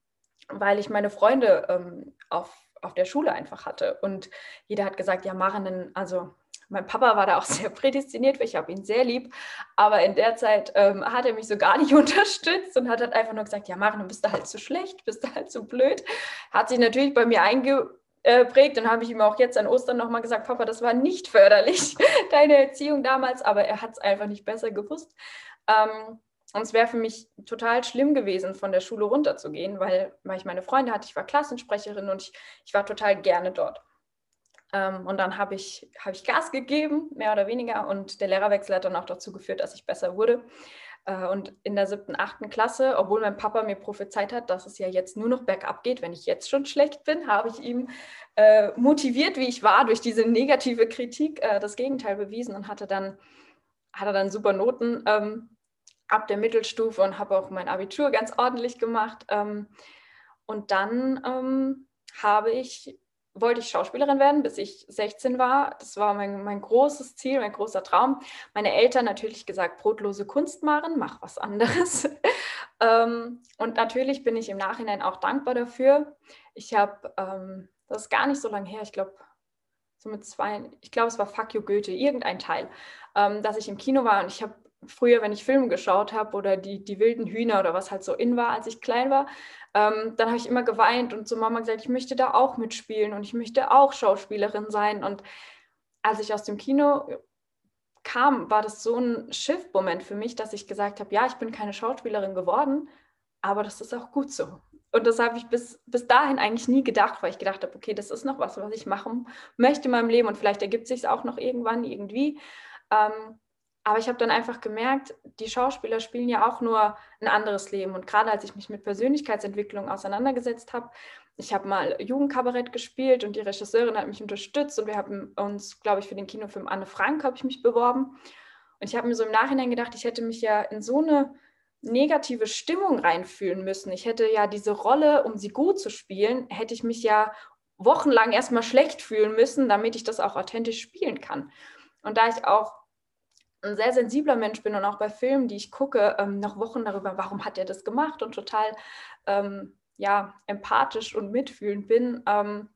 weil ich meine Freunde ähm, auf, auf der Schule einfach hatte. Und jeder hat gesagt, ja, Maren, also mein Papa war da auch (laughs) sehr prädestiniert, weil ich habe ihn sehr lieb. Aber in der Zeit ähm, hat er mich so gar nicht (laughs) unterstützt und hat halt einfach nur gesagt, ja, Maren, du bist da halt zu schlecht, bist da halt zu blöd. Hat sich natürlich bei mir eingeprägt und habe ich ihm auch jetzt an Ostern nochmal gesagt, Papa, das war nicht förderlich, (laughs) deine Erziehung damals, aber er hat es einfach nicht besser gewusst. Ähm, und es wäre für mich total schlimm gewesen, von der Schule runterzugehen, weil, weil ich meine Freunde hatte, ich war Klassensprecherin und ich, ich war total gerne dort. Ähm, und dann habe ich, hab ich Gas gegeben, mehr oder weniger. Und der Lehrerwechsel hat dann auch dazu geführt, dass ich besser wurde. Äh, und in der siebten, achten Klasse, obwohl mein Papa mir prophezeit hat, dass es ja jetzt nur noch bergab geht, wenn ich jetzt schon schlecht bin, habe ich ihm äh, motiviert, wie ich war, durch diese negative Kritik äh, das Gegenteil bewiesen und hatte dann, hatte dann super Noten ähm, ab der Mittelstufe und habe auch mein Abitur ganz ordentlich gemacht. Ähm, und dann ähm, habe ich wollte ich Schauspielerin werden, bis ich 16 war. Das war mein, mein großes Ziel, mein großer Traum. Meine Eltern natürlich gesagt, brotlose Kunst machen, mach was anderes. (laughs) ähm, und natürlich bin ich im Nachhinein auch dankbar dafür. Ich habe, ähm, das ist gar nicht so lange her, ich glaube, so mit zwei, ich glaube, es war Fuck You Goethe, irgendein Teil, ähm, dass ich im Kino war und ich habe früher, wenn ich Filme geschaut habe oder die, die wilden Hühner oder was halt so in war, als ich klein war, ähm, dann habe ich immer geweint und zu Mama gesagt, ich möchte da auch mitspielen und ich möchte auch Schauspielerin sein. Und als ich aus dem Kino kam, war das so ein Shift-Moment für mich, dass ich gesagt habe, ja, ich bin keine Schauspielerin geworden, aber das ist auch gut so. Und das habe ich bis, bis dahin eigentlich nie gedacht, weil ich gedacht habe, okay, das ist noch was, was ich machen möchte in meinem Leben und vielleicht ergibt sich es auch noch irgendwann irgendwie. Ähm, aber ich habe dann einfach gemerkt, die Schauspieler spielen ja auch nur ein anderes Leben. Und gerade als ich mich mit Persönlichkeitsentwicklung auseinandergesetzt habe, ich habe mal Jugendkabarett gespielt und die Regisseurin hat mich unterstützt und wir haben uns, glaube ich, für den Kinofilm Anne Frank habe ich mich beworben. Und ich habe mir so im Nachhinein gedacht, ich hätte mich ja in so eine negative Stimmung reinfühlen müssen. Ich hätte ja diese Rolle, um sie gut zu spielen, hätte ich mich ja wochenlang erstmal schlecht fühlen müssen, damit ich das auch authentisch spielen kann. Und da ich auch ein sehr sensibler Mensch bin und auch bei Filmen, die ich gucke, ähm, noch Wochen darüber, warum hat er das gemacht und total ähm, ja, empathisch und mitfühlend bin, ähm,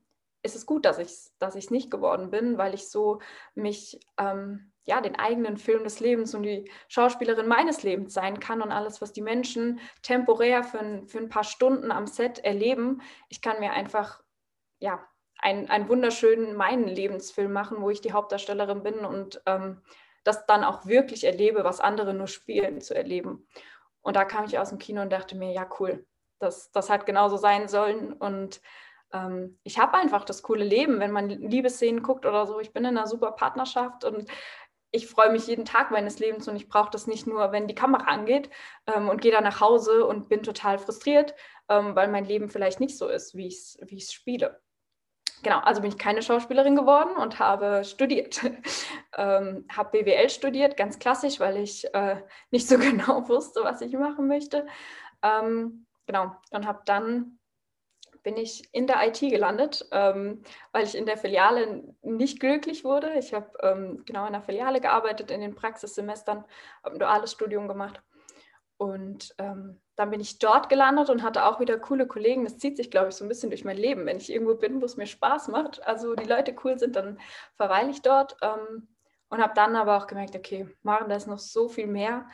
ist es gut, dass ich es dass nicht geworden bin, weil ich so mich ähm, ja, den eigenen Film des Lebens und die Schauspielerin meines Lebens sein kann und alles, was die Menschen temporär für ein, für ein paar Stunden am Set erleben. Ich kann mir einfach ja, einen, einen wunderschönen meinen Lebensfilm machen, wo ich die Hauptdarstellerin bin und ähm, das dann auch wirklich erlebe, was andere nur spielen, zu erleben. Und da kam ich aus dem Kino und dachte mir, ja, cool, das, das hat genauso sein sollen. Und ähm, ich habe einfach das coole Leben, wenn man Liebesszenen guckt oder so. Ich bin in einer super Partnerschaft und ich freue mich jeden Tag meines Lebens und ich brauche das nicht nur, wenn die Kamera angeht ähm, und gehe dann nach Hause und bin total frustriert, ähm, weil mein Leben vielleicht nicht so ist, wie ich es wie spiele genau, also bin ich keine Schauspielerin geworden und habe studiert. (laughs) ähm, habe BWL studiert, ganz klassisch, weil ich äh, nicht so (laughs) genau wusste, was ich machen möchte. Ähm, genau, und habe dann bin ich in der IT gelandet, ähm, weil ich in der Filiale nicht glücklich wurde. Ich habe ähm, genau in der Filiale gearbeitet in den Praxissemestern, habe ein duales Studium gemacht und ähm, dann bin ich dort gelandet und hatte auch wieder coole Kollegen. Das zieht sich, glaube ich, so ein bisschen durch mein Leben. Wenn ich irgendwo bin, wo es mir Spaß macht, also die Leute cool sind, dann verweile ich dort. Ähm, und habe dann aber auch gemerkt, okay, Maren, da ist noch so viel mehr.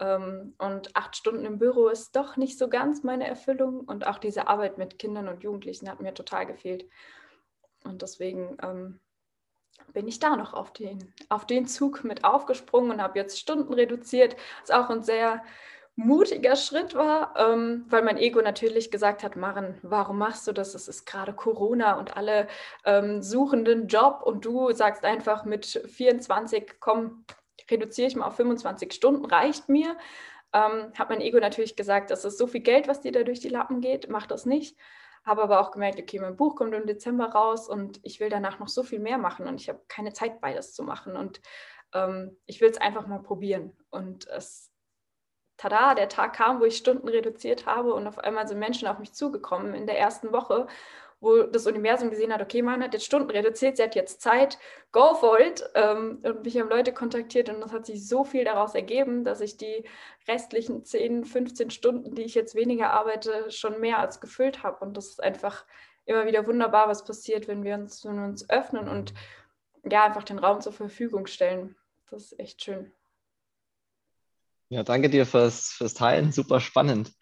Ähm, und acht Stunden im Büro ist doch nicht so ganz meine Erfüllung. Und auch diese Arbeit mit Kindern und Jugendlichen hat mir total gefehlt. Und deswegen ähm, bin ich da noch auf den, auf den Zug mit aufgesprungen und habe jetzt Stunden reduziert. Was auch ein sehr mutiger Schritt war, ähm, weil mein Ego natürlich gesagt hat, Maren, warum machst du das? Es ist gerade Corona und alle ähm, suchen den Job und du sagst einfach mit 24, komm, reduziere ich mal auf 25 Stunden, reicht mir. Ähm, hat mein Ego natürlich gesagt, das ist so viel Geld, was dir da durch die Lappen geht, mach das nicht. Habe aber auch gemerkt, okay, mein Buch kommt im Dezember raus und ich will danach noch so viel mehr machen und ich habe keine Zeit, beides zu machen. Und ähm, ich will es einfach mal probieren. Und es, tada, der Tag kam, wo ich Stunden reduziert habe und auf einmal sind Menschen auf mich zugekommen in der ersten Woche wo das Universum gesehen hat, okay, man hat jetzt Stunden reduziert, sie hat jetzt Zeit, go for it. Ähm, und mich haben Leute kontaktiert und es hat sich so viel daraus ergeben, dass ich die restlichen 10, 15 Stunden, die ich jetzt weniger arbeite, schon mehr als gefüllt habe. Und das ist einfach immer wieder wunderbar, was passiert, wenn wir uns, wenn wir uns öffnen und ja, einfach den Raum zur Verfügung stellen. Das ist echt schön. Ja, danke dir fürs, fürs Teilen. Super spannend.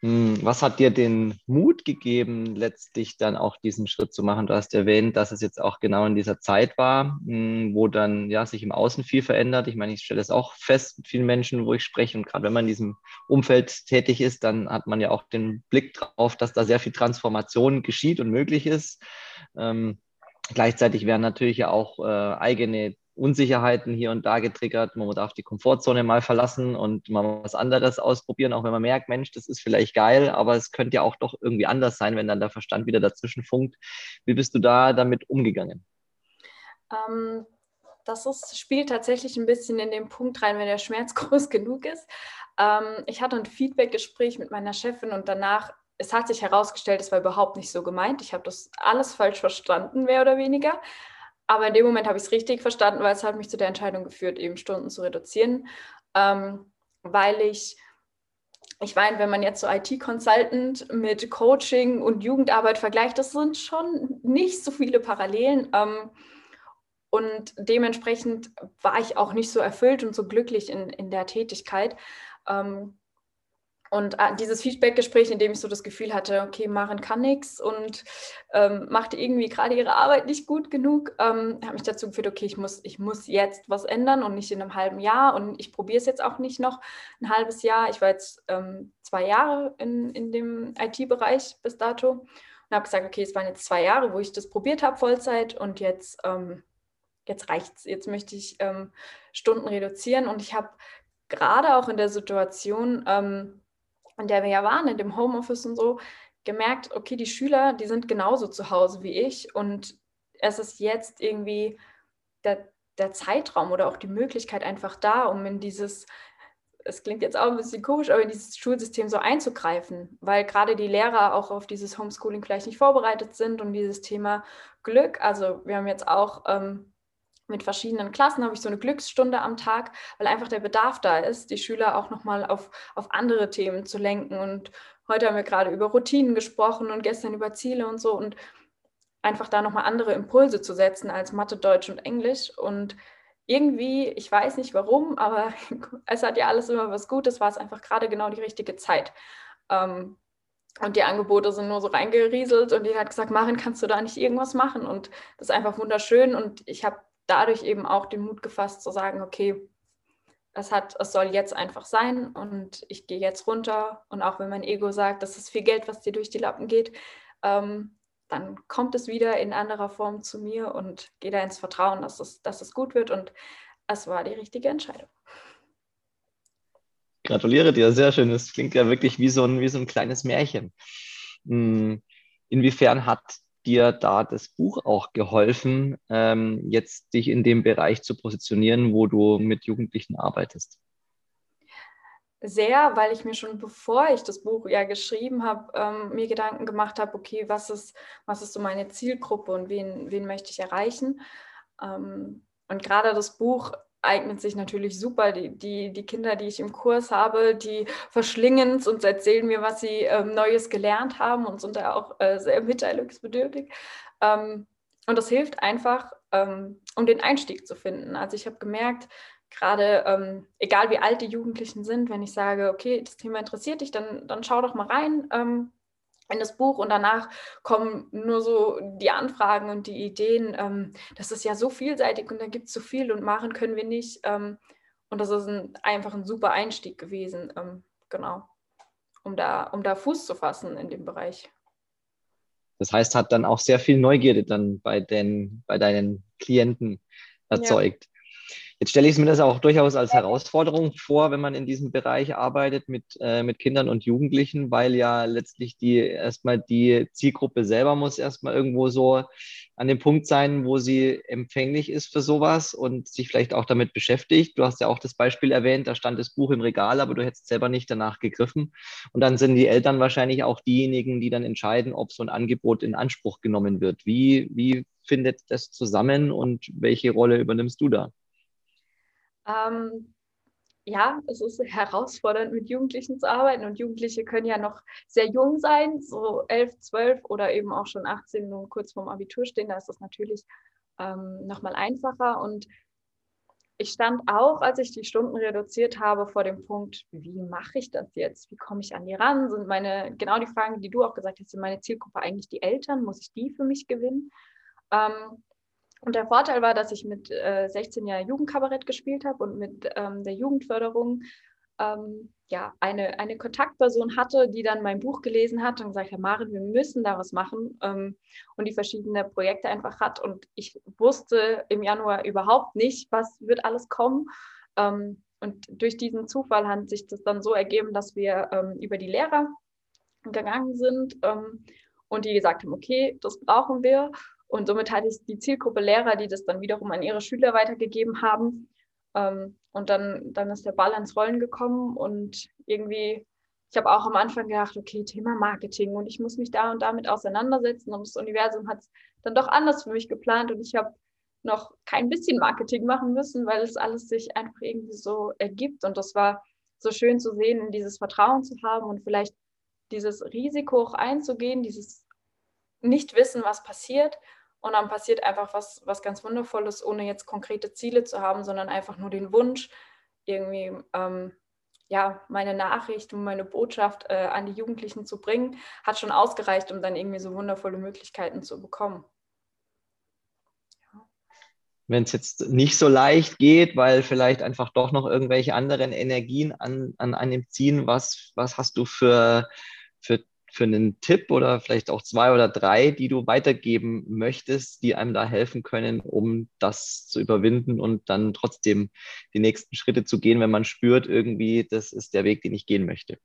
Hm, was hat dir den Mut gegeben, letztlich dann auch diesen Schritt zu machen? Du hast erwähnt, dass es jetzt auch genau in dieser Zeit war, hm, wo dann ja sich im Außen viel verändert. Ich meine, ich stelle es auch fest mit vielen Menschen, wo ich spreche. Und gerade wenn man in diesem Umfeld tätig ist, dann hat man ja auch den Blick darauf, dass da sehr viel Transformation geschieht und möglich ist. Ähm, gleichzeitig werden natürlich ja auch äh, eigene Unsicherheiten hier und da getriggert. Man darf die Komfortzone mal verlassen und mal was anderes ausprobieren, auch wenn man merkt, Mensch, das ist vielleicht geil, aber es könnte ja auch doch irgendwie anders sein, wenn dann der Verstand wieder dazwischen funkt. Wie bist du da damit umgegangen? Ähm, das ist, spielt tatsächlich ein bisschen in den Punkt rein, wenn der Schmerz (laughs) groß genug ist. Ähm, ich hatte ein Feedback-Gespräch mit meiner Chefin und danach es hat sich herausgestellt, es war überhaupt nicht so gemeint. Ich habe das alles falsch verstanden, mehr oder weniger. Aber in dem Moment habe ich es richtig verstanden, weil es hat mich zu der Entscheidung geführt, eben Stunden zu reduzieren, ähm, weil ich, ich meine, wenn man jetzt so IT-Consultant mit Coaching und Jugendarbeit vergleicht, das sind schon nicht so viele Parallelen. Ähm, und dementsprechend war ich auch nicht so erfüllt und so glücklich in, in der Tätigkeit. Ähm, und äh, dieses Feedback-Gespräch, in dem ich so das Gefühl hatte, okay, Maren kann nichts und ähm, macht irgendwie gerade ihre Arbeit nicht gut genug, ähm, hat mich dazu geführt, okay, ich muss, ich muss jetzt was ändern und nicht in einem halben Jahr. Und ich probiere es jetzt auch nicht noch ein halbes Jahr. Ich war jetzt ähm, zwei Jahre in, in dem IT-Bereich bis dato und habe gesagt, okay, es waren jetzt zwei Jahre, wo ich das probiert habe, Vollzeit, und jetzt, ähm, jetzt reicht es. Jetzt möchte ich ähm, Stunden reduzieren. Und ich habe gerade auch in der Situation, ähm, in der wir ja waren, in dem Homeoffice und so, gemerkt, okay, die Schüler, die sind genauso zu Hause wie ich. Und es ist jetzt irgendwie der, der Zeitraum oder auch die Möglichkeit einfach da, um in dieses, es klingt jetzt auch ein bisschen komisch, aber in dieses Schulsystem so einzugreifen, weil gerade die Lehrer auch auf dieses Homeschooling vielleicht nicht vorbereitet sind und dieses Thema Glück, also wir haben jetzt auch ähm, mit verschiedenen Klassen habe ich so eine Glücksstunde am Tag, weil einfach der Bedarf da ist, die Schüler auch nochmal auf, auf andere Themen zu lenken. Und heute haben wir gerade über Routinen gesprochen und gestern über Ziele und so und einfach da nochmal andere Impulse zu setzen als Mathe, Deutsch und Englisch. Und irgendwie, ich weiß nicht warum, (laughs) aber es hat ja alles immer was Gutes, war es einfach gerade genau die richtige Zeit. Ähm, und die Angebote sind nur so reingerieselt und jeder hat gesagt, Marin, kannst du da nicht irgendwas machen? Und das ist einfach wunderschön. Und ich habe dadurch eben auch den Mut gefasst zu sagen, okay, es, hat, es soll jetzt einfach sein und ich gehe jetzt runter. Und auch wenn mein Ego sagt, das ist viel Geld, was dir durch die Lappen geht, ähm, dann kommt es wieder in anderer Form zu mir und gehe da ins Vertrauen, dass es, dass es gut wird. Und es war die richtige Entscheidung. Gratuliere dir, sehr schön. Das klingt ja wirklich wie so ein, wie so ein kleines Märchen. Hm, inwiefern hat dir da das Buch auch geholfen, ähm, jetzt dich in dem Bereich zu positionieren, wo du mit Jugendlichen arbeitest? Sehr, weil ich mir schon bevor ich das Buch ja geschrieben habe, ähm, mir Gedanken gemacht habe, okay, was ist, was ist so meine Zielgruppe und wen, wen möchte ich erreichen? Ähm, und gerade das Buch eignet sich natürlich super. Die, die, die Kinder, die ich im Kurs habe, die verschlingen es und erzählen mir, was sie ähm, Neues gelernt haben und sind da auch äh, sehr mitteilungsbedürftig. Ähm, und das hilft einfach, ähm, um den Einstieg zu finden. Also ich habe gemerkt, gerade ähm, egal wie alt die Jugendlichen sind, wenn ich sage, okay, das Thema interessiert dich, dann, dann schau doch mal rein. In das Buch und danach kommen nur so die Anfragen und die Ideen. Ähm, das ist ja so vielseitig und da gibt es so viel und machen können wir nicht. Ähm, und das ist ein, einfach ein super Einstieg gewesen, ähm, genau, um da, um da Fuß zu fassen in dem Bereich. Das heißt, hat dann auch sehr viel Neugierde dann bei, den, bei deinen Klienten erzeugt. Jetzt stelle ich mir das auch durchaus als Herausforderung vor, wenn man in diesem Bereich arbeitet mit, äh, mit Kindern und Jugendlichen, weil ja letztlich die erstmal die Zielgruppe selber muss erstmal irgendwo so an dem Punkt sein, wo sie empfänglich ist für sowas und sich vielleicht auch damit beschäftigt. Du hast ja auch das Beispiel erwähnt, da stand das Buch im Regal, aber du hättest selber nicht danach gegriffen. Und dann sind die Eltern wahrscheinlich auch diejenigen, die dann entscheiden, ob so ein Angebot in Anspruch genommen wird. Wie, wie findet das zusammen und welche Rolle übernimmst du da? Ähm, ja, es ist herausfordernd, mit Jugendlichen zu arbeiten und Jugendliche können ja noch sehr jung sein, so 11, 12 oder eben auch schon 18 und kurz vorm Abitur stehen. Da ist das natürlich ähm, nochmal einfacher und ich stand auch, als ich die Stunden reduziert habe, vor dem Punkt, wie mache ich das jetzt? Wie komme ich an die ran? Sind meine, genau die Fragen, die du auch gesagt hast, sind meine Zielgruppe eigentlich die Eltern? Muss ich die für mich gewinnen? Ähm, und der Vorteil war, dass ich mit äh, 16 Jahren Jugendkabarett gespielt habe und mit ähm, der Jugendförderung ähm, ja, eine, eine Kontaktperson hatte, die dann mein Buch gelesen hat und gesagt hat, Maren, wir müssen da was machen ähm, und die verschiedenen Projekte einfach hat. Und ich wusste im Januar überhaupt nicht, was wird alles kommen. Ähm, und durch diesen Zufall hat sich das dann so ergeben, dass wir ähm, über die Lehrer gegangen sind ähm, und die gesagt haben, okay, das brauchen wir. Und somit hatte ich die Zielgruppe Lehrer, die das dann wiederum an ihre Schüler weitergegeben haben. Ähm, und dann, dann ist der Ball ans Rollen gekommen und irgendwie, ich habe auch am Anfang gedacht, okay, Thema Marketing und ich muss mich da und damit auseinandersetzen. Und das Universum hat es dann doch anders für mich geplant und ich habe noch kein bisschen Marketing machen müssen, weil es alles sich einfach irgendwie so ergibt. Und das war so schön zu sehen, dieses Vertrauen zu haben und vielleicht dieses Risiko auch einzugehen, dieses nicht wissen, was passiert und dann passiert einfach was, was ganz Wundervolles, ohne jetzt konkrete Ziele zu haben, sondern einfach nur den Wunsch, irgendwie ähm, ja, meine Nachricht und meine Botschaft äh, an die Jugendlichen zu bringen, hat schon ausgereicht, um dann irgendwie so wundervolle Möglichkeiten zu bekommen. Wenn es jetzt nicht so leicht geht, weil vielleicht einfach doch noch irgendwelche anderen Energien an, an einem ziehen, was, was hast du für, für für einen Tipp oder vielleicht auch zwei oder drei, die du weitergeben möchtest, die einem da helfen können, um das zu überwinden und dann trotzdem die nächsten Schritte zu gehen, wenn man spürt, irgendwie, das ist der Weg, den ich gehen möchte?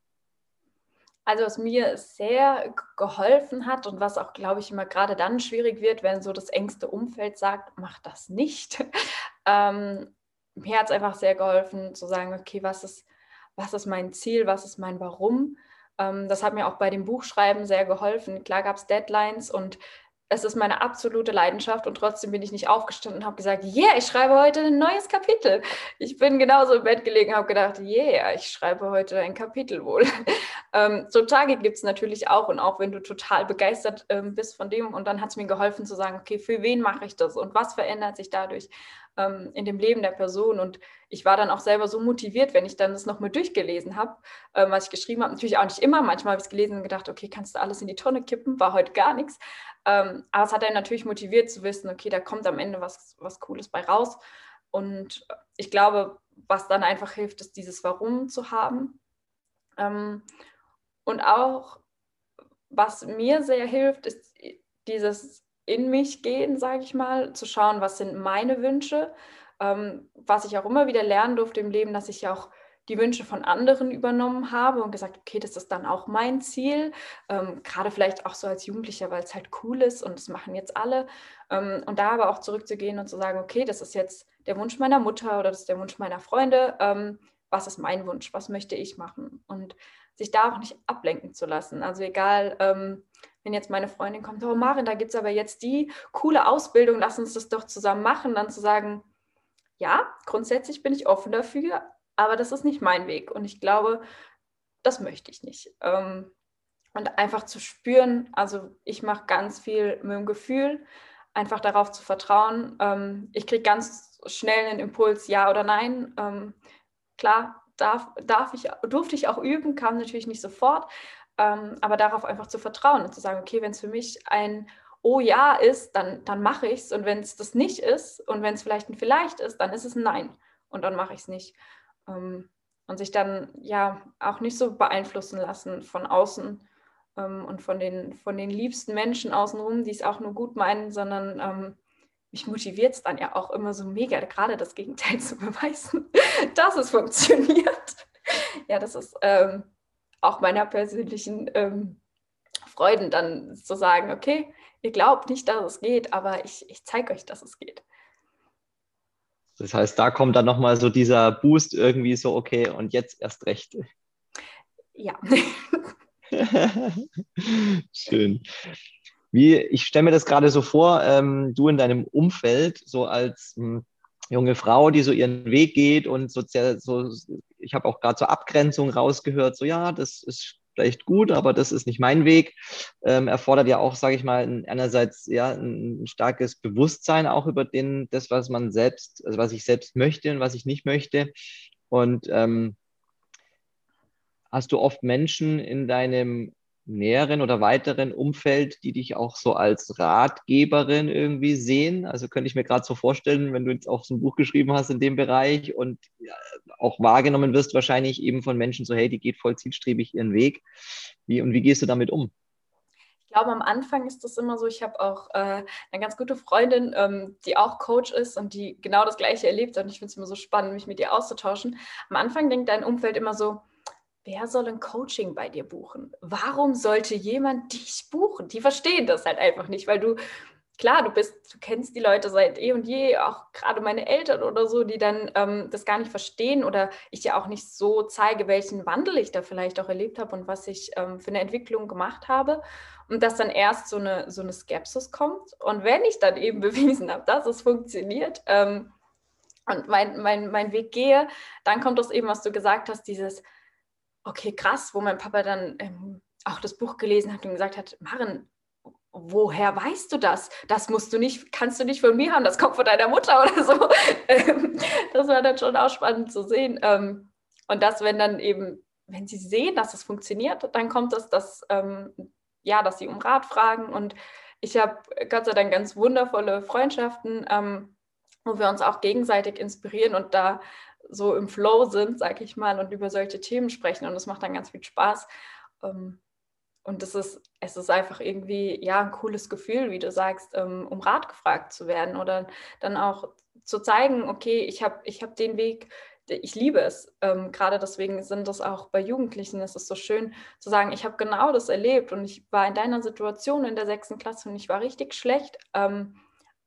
Also was mir sehr geholfen hat und was auch, glaube ich, immer gerade dann schwierig wird, wenn so das engste Umfeld sagt, mach das nicht. (laughs) ähm, mir hat es einfach sehr geholfen zu sagen, okay, was ist, was ist mein Ziel, was ist mein Warum? Ähm, das hat mir auch bei dem Buchschreiben sehr geholfen. Klar gab es Deadlines und es ist meine absolute Leidenschaft und trotzdem bin ich nicht aufgestanden und habe gesagt, yeah, ich schreibe heute ein neues Kapitel. Ich bin genauso im Bett gelegen und habe gedacht, yeah, ich schreibe heute ein Kapitel wohl. (laughs) ähm, so Tage gibt es natürlich auch und auch wenn du total begeistert ähm, bist von dem und dann hat es mir geholfen zu sagen, okay, für wen mache ich das und was verändert sich dadurch? Ähm, in dem Leben der Person. Und ich war dann auch selber so motiviert, wenn ich dann das nochmal durchgelesen habe, ähm, was ich geschrieben habe. Natürlich auch nicht immer. Manchmal habe ich es gelesen und gedacht, okay, kannst du alles in die Tonne kippen? War heute gar nichts. Ähm, aber es hat einen natürlich motiviert zu wissen, okay, da kommt am Ende was, was Cooles bei raus. Und ich glaube, was dann einfach hilft, ist dieses Warum zu haben. Ähm, und auch, was mir sehr hilft, ist dieses in mich gehen, sage ich mal, zu schauen, was sind meine Wünsche. Ähm, was ich auch immer wieder lernen durfte im Leben, dass ich ja auch die Wünsche von anderen übernommen habe und gesagt, okay, das ist dann auch mein Ziel. Ähm, gerade vielleicht auch so als Jugendlicher, weil es halt cool ist und das machen jetzt alle. Ähm, und da aber auch zurückzugehen und zu sagen, okay, das ist jetzt der Wunsch meiner Mutter oder das ist der Wunsch meiner Freunde. Ähm, was ist mein Wunsch? Was möchte ich machen? Und sich da auch nicht ablenken zu lassen. Also egal, ähm, wenn jetzt meine Freundin kommt, oh Marin, da gibt es aber jetzt die coole Ausbildung, lass uns das doch zusammen machen, dann zu sagen, ja, grundsätzlich bin ich offen dafür, aber das ist nicht mein Weg und ich glaube, das möchte ich nicht. Ähm, und einfach zu spüren, also ich mache ganz viel mit dem Gefühl, einfach darauf zu vertrauen. Ähm, ich kriege ganz schnell einen Impuls, ja oder nein. Ähm, klar, darf, darf ich, durfte ich auch üben, kam natürlich nicht sofort, ähm, aber darauf einfach zu vertrauen und zu sagen, okay, wenn es für mich ein Oh ja ist, dann, dann mache ich es. Und wenn es das nicht ist und wenn es vielleicht ein Vielleicht ist, dann ist es ein Nein. Und dann mache ich es nicht. Ähm, und sich dann ja auch nicht so beeinflussen lassen von außen ähm, und von den, von den liebsten Menschen außenrum, die es auch nur gut meinen, sondern ähm, mich motiviert es dann ja auch immer so mega, gerade das Gegenteil (laughs) zu beweisen, (laughs) dass es funktioniert. Ja, das ist ähm, auch meiner persönlichen ähm, Freuden dann zu sagen, okay, ihr glaubt nicht, dass es geht, aber ich, ich zeige euch, dass es geht. Das heißt, da kommt dann nochmal so dieser Boost irgendwie so, okay, und jetzt erst recht. Ja. (laughs) Schön. Wie, ich stelle mir das gerade so vor, ähm, du in deinem Umfeld, so als mh, hm, junge Frau, die so ihren Weg geht und so, so ich habe auch gerade zur Abgrenzung rausgehört, so ja, das ist vielleicht gut, aber das ist nicht mein Weg. Ähm, erfordert ja auch, sage ich mal, einerseits ja ein starkes Bewusstsein auch über den, das, was man selbst, also was ich selbst möchte und was ich nicht möchte. Und ähm, hast du oft Menschen in deinem näheren oder weiteren Umfeld, die dich auch so als Ratgeberin irgendwie sehen? Also könnte ich mir gerade so vorstellen, wenn du jetzt auch so ein Buch geschrieben hast in dem Bereich und auch wahrgenommen wirst, wahrscheinlich eben von Menschen so, hey, die geht voll zielstrebig ihren Weg. Wie, und wie gehst du damit um? Ich glaube, am Anfang ist das immer so. Ich habe auch äh, eine ganz gute Freundin, ähm, die auch Coach ist und die genau das Gleiche erlebt. Und ich finde es immer so spannend, mich mit ihr auszutauschen. Am Anfang denkt dein Umfeld immer so, wer soll ein Coaching bei dir buchen? Warum sollte jemand dich buchen? Die verstehen das halt einfach nicht, weil du, klar, du bist, du kennst die Leute seit eh und je, auch gerade meine Eltern oder so, die dann ähm, das gar nicht verstehen oder ich ja auch nicht so zeige, welchen Wandel ich da vielleicht auch erlebt habe und was ich ähm, für eine Entwicklung gemacht habe. Und dass dann erst so eine, so eine Skepsis kommt. Und wenn ich dann eben (laughs) bewiesen habe, dass es funktioniert, ähm, und mein, mein, mein Weg gehe, dann kommt das eben, was du gesagt hast, dieses, okay, krass, wo mein Papa dann ähm, auch das Buch gelesen hat und gesagt hat, Maren, woher weißt du das? Das musst du nicht, kannst du nicht von mir haben, das kommt von deiner Mutter oder so. (laughs) Ähm, das war dann schon auch spannend zu sehen. Ähm, und das, wenn dann eben, wenn sie sehen, dass es funktioniert, dann kommt es, dass, ähm, ja, dass sie um Rat fragen. Und ich habe Gott sei Dank ganz wundervolle Freundschaften, wo wir uns auch gegenseitig inspirieren und da so im Flow sind, sag ich mal, und über solche Themen sprechen. Und das macht dann ganz viel Spaß. Ähm, und es ist, es ist einfach irgendwie ja ein cooles Gefühl, wie du sagst, ähm, um Rat gefragt zu werden oder dann auch zu zeigen, okay, ich habe ich hab den Weg, ich liebe es. Ähm, gerade deswegen sind das auch bei Jugendlichen, es ist so schön zu sagen, ich habe genau das erlebt und ich war in deiner Situation in der sechsten Klasse und ich war richtig schlecht. Ähm,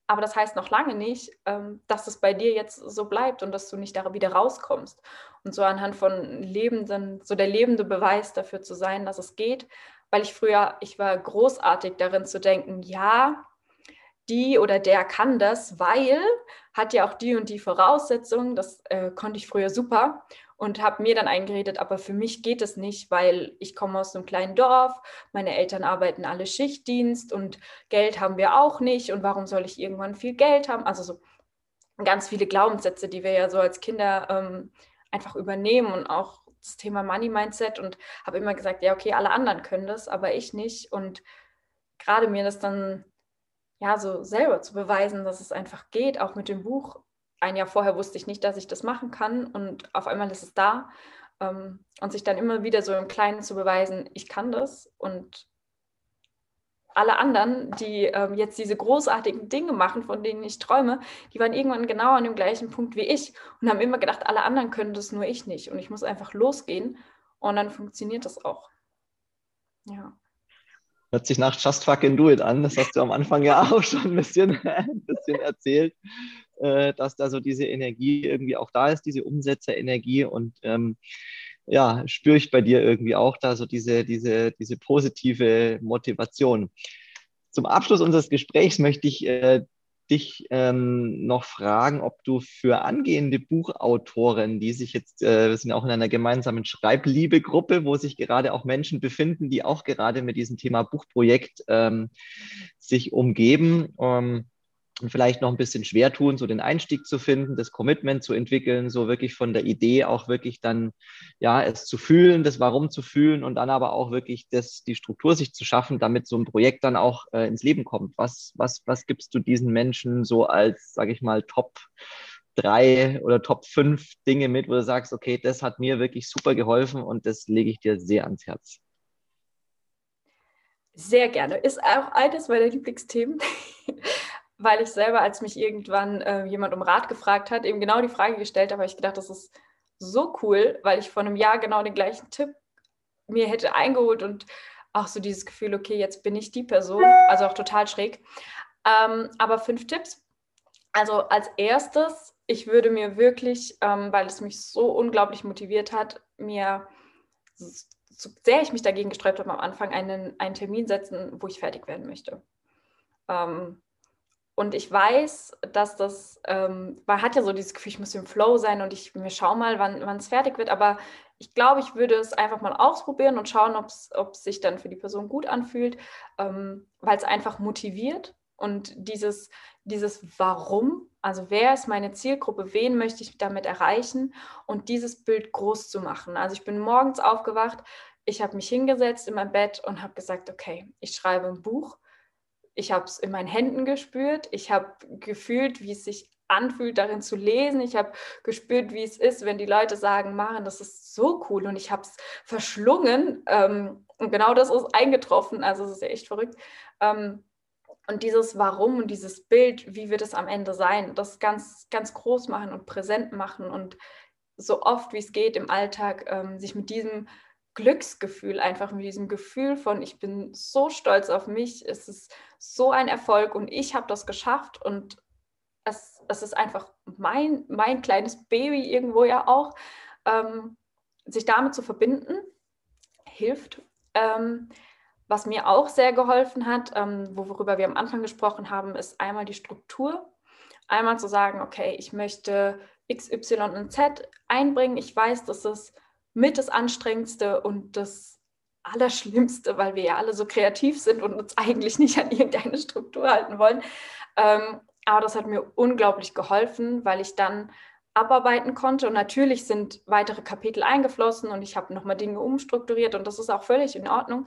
aber das heißt noch lange nicht, ähm, dass es bei dir jetzt so bleibt und dass du nicht da wieder rauskommst. Und so anhand von Lebenden, so der lebende Beweis dafür zu sein, dass es geht. Weil ich früher, ich war großartig darin zu denken, ja, die oder der kann das, weil hat ja auch die und die Voraussetzungen, das äh, konnte ich früher super und habe mir dann eingeredet, aber für mich geht es nicht, weil ich komme aus einem kleinen Dorf, meine Eltern arbeiten alle Schichtdienst und Geld haben wir auch nicht und warum soll ich irgendwann viel Geld haben? Also so ganz viele Glaubenssätze, die wir ja so als Kinder ähm, einfach übernehmen und auch das Thema Money Mindset und habe immer gesagt, ja, okay, alle anderen können das, aber ich nicht und gerade mir das dann ja so selber zu beweisen, dass es einfach geht, auch mit dem Buch ein Jahr vorher wusste ich nicht, dass ich das machen kann und auf einmal ist es da. Ähm, und sich dann immer wieder so im Kleinen zu beweisen, ich kann das und alle anderen, die ähm, jetzt diese großartigen Dinge machen, von denen ich träume, die waren irgendwann genau an dem gleichen Punkt wie ich und haben immer gedacht, alle anderen können das, nur ich nicht. Und ich muss einfach losgehen und dann funktioniert das auch. Ja. Hört sich nach Just Fucking Do It an. Das hast du am Anfang ja (laughs) auch schon ein bisschen, (laughs) ein bisschen erzählt äh, dass da so diese Energie irgendwie auch da ist, diese Umsetzerenergie und ähm, ja, spüre ich bei dir irgendwie auch da so diese, diese, diese positive Motivation. Zum Abschluss unseres Gesprächs möchte ich äh, dich ähm, noch fragen, ob du für angehende Buchautoren, die sich jetzt, äh, wir sind auch in einer gemeinsamen Schreibliebe-Gruppe, wo sich gerade auch Menschen befinden, die auch gerade mit diesem Thema Buchprojekt ähm, sich umgeben. Ähm, vielleicht noch ein bisschen schwer tun, so den Einstieg zu finden, das Commitment zu entwickeln, so wirklich von der Idee auch wirklich dann, ja, es zu fühlen, das Warum zu fühlen und dann aber auch wirklich das, die Struktur sich zu schaffen, damit so ein Projekt dann auch äh, ins Leben kommt. Was, was, was gibst du diesen Menschen so als, sage ich mal, Top drei oder Top fünf Dinge mit, wo du sagst, okay, das hat mir wirklich super geholfen und das lege ich dir sehr ans Herz? Sehr gerne. Ist auch eines meiner Lieblingsthemen. (laughs) weil ich selber, als mich irgendwann äh, jemand um Rat gefragt hat, eben genau die Frage gestellt habe, habe ich gedacht, das ist so cool, weil ich vor einem Jahr genau den gleichen Tipp mir hätte eingeholt und auch so dieses Gefühl, okay, jetzt bin ich die Person, also auch total schräg. Ähm, aber fünf Tipps. Also als erstes, ich würde mir wirklich, ähm, weil es mich so unglaublich motiviert hat, mir, so sehr ich mich dagegen gesträubt habe am Anfang, einen, einen Termin setzen, wo ich fertig werden möchte. Ähm, und ich weiß, dass das, ähm, man hat ja so dieses Gefühl, ich muss im Flow sein und ich mir schau mal, wann es fertig wird. Aber ich glaube, ich würde es einfach mal ausprobieren und schauen, ob es sich dann für die Person gut anfühlt, ähm, weil es einfach motiviert. Und dieses, dieses Warum, also wer ist meine Zielgruppe, wen möchte ich damit erreichen und dieses Bild groß zu machen. Also ich bin morgens aufgewacht, ich habe mich hingesetzt in mein Bett und habe gesagt, okay, ich schreibe ein Buch ich habe es in meinen Händen gespürt. Ich habe gefühlt, wie es sich anfühlt, darin zu lesen. Ich habe gespürt, wie es ist, wenn die Leute sagen, Maren, das ist so cool. Und ich habe es verschlungen. Ähm, und genau das ist eingetroffen. Also es ist echt verrückt. Ähm, und dieses Warum und dieses Bild, wie wird es am Ende sein, das ganz, ganz groß machen und präsent machen und so oft wie es geht im Alltag ähm, sich mit diesem Glücksgefühl, einfach mit diesem Gefühl von, ich bin so stolz auf mich, es ist so ein Erfolg und ich habe das geschafft und es, es ist einfach mein, mein kleines Baby irgendwo ja auch, ähm, sich damit zu verbinden, hilft. Ähm, was mir auch sehr geholfen hat, ähm, worüber wir am Anfang gesprochen haben, ist einmal die Struktur. Einmal zu sagen, okay, ich möchte X, Y und Z einbringen. Ich weiß, dass es mit das Anstrengendste und das Allerschlimmste, weil wir ja alle so kreativ sind und uns eigentlich nicht an irgendeine Struktur halten wollen. Ähm, aber das hat mir unglaublich geholfen, weil ich dann abarbeiten konnte. Und natürlich sind weitere Kapitel eingeflossen und ich habe nochmal Dinge umstrukturiert und das ist auch völlig in Ordnung.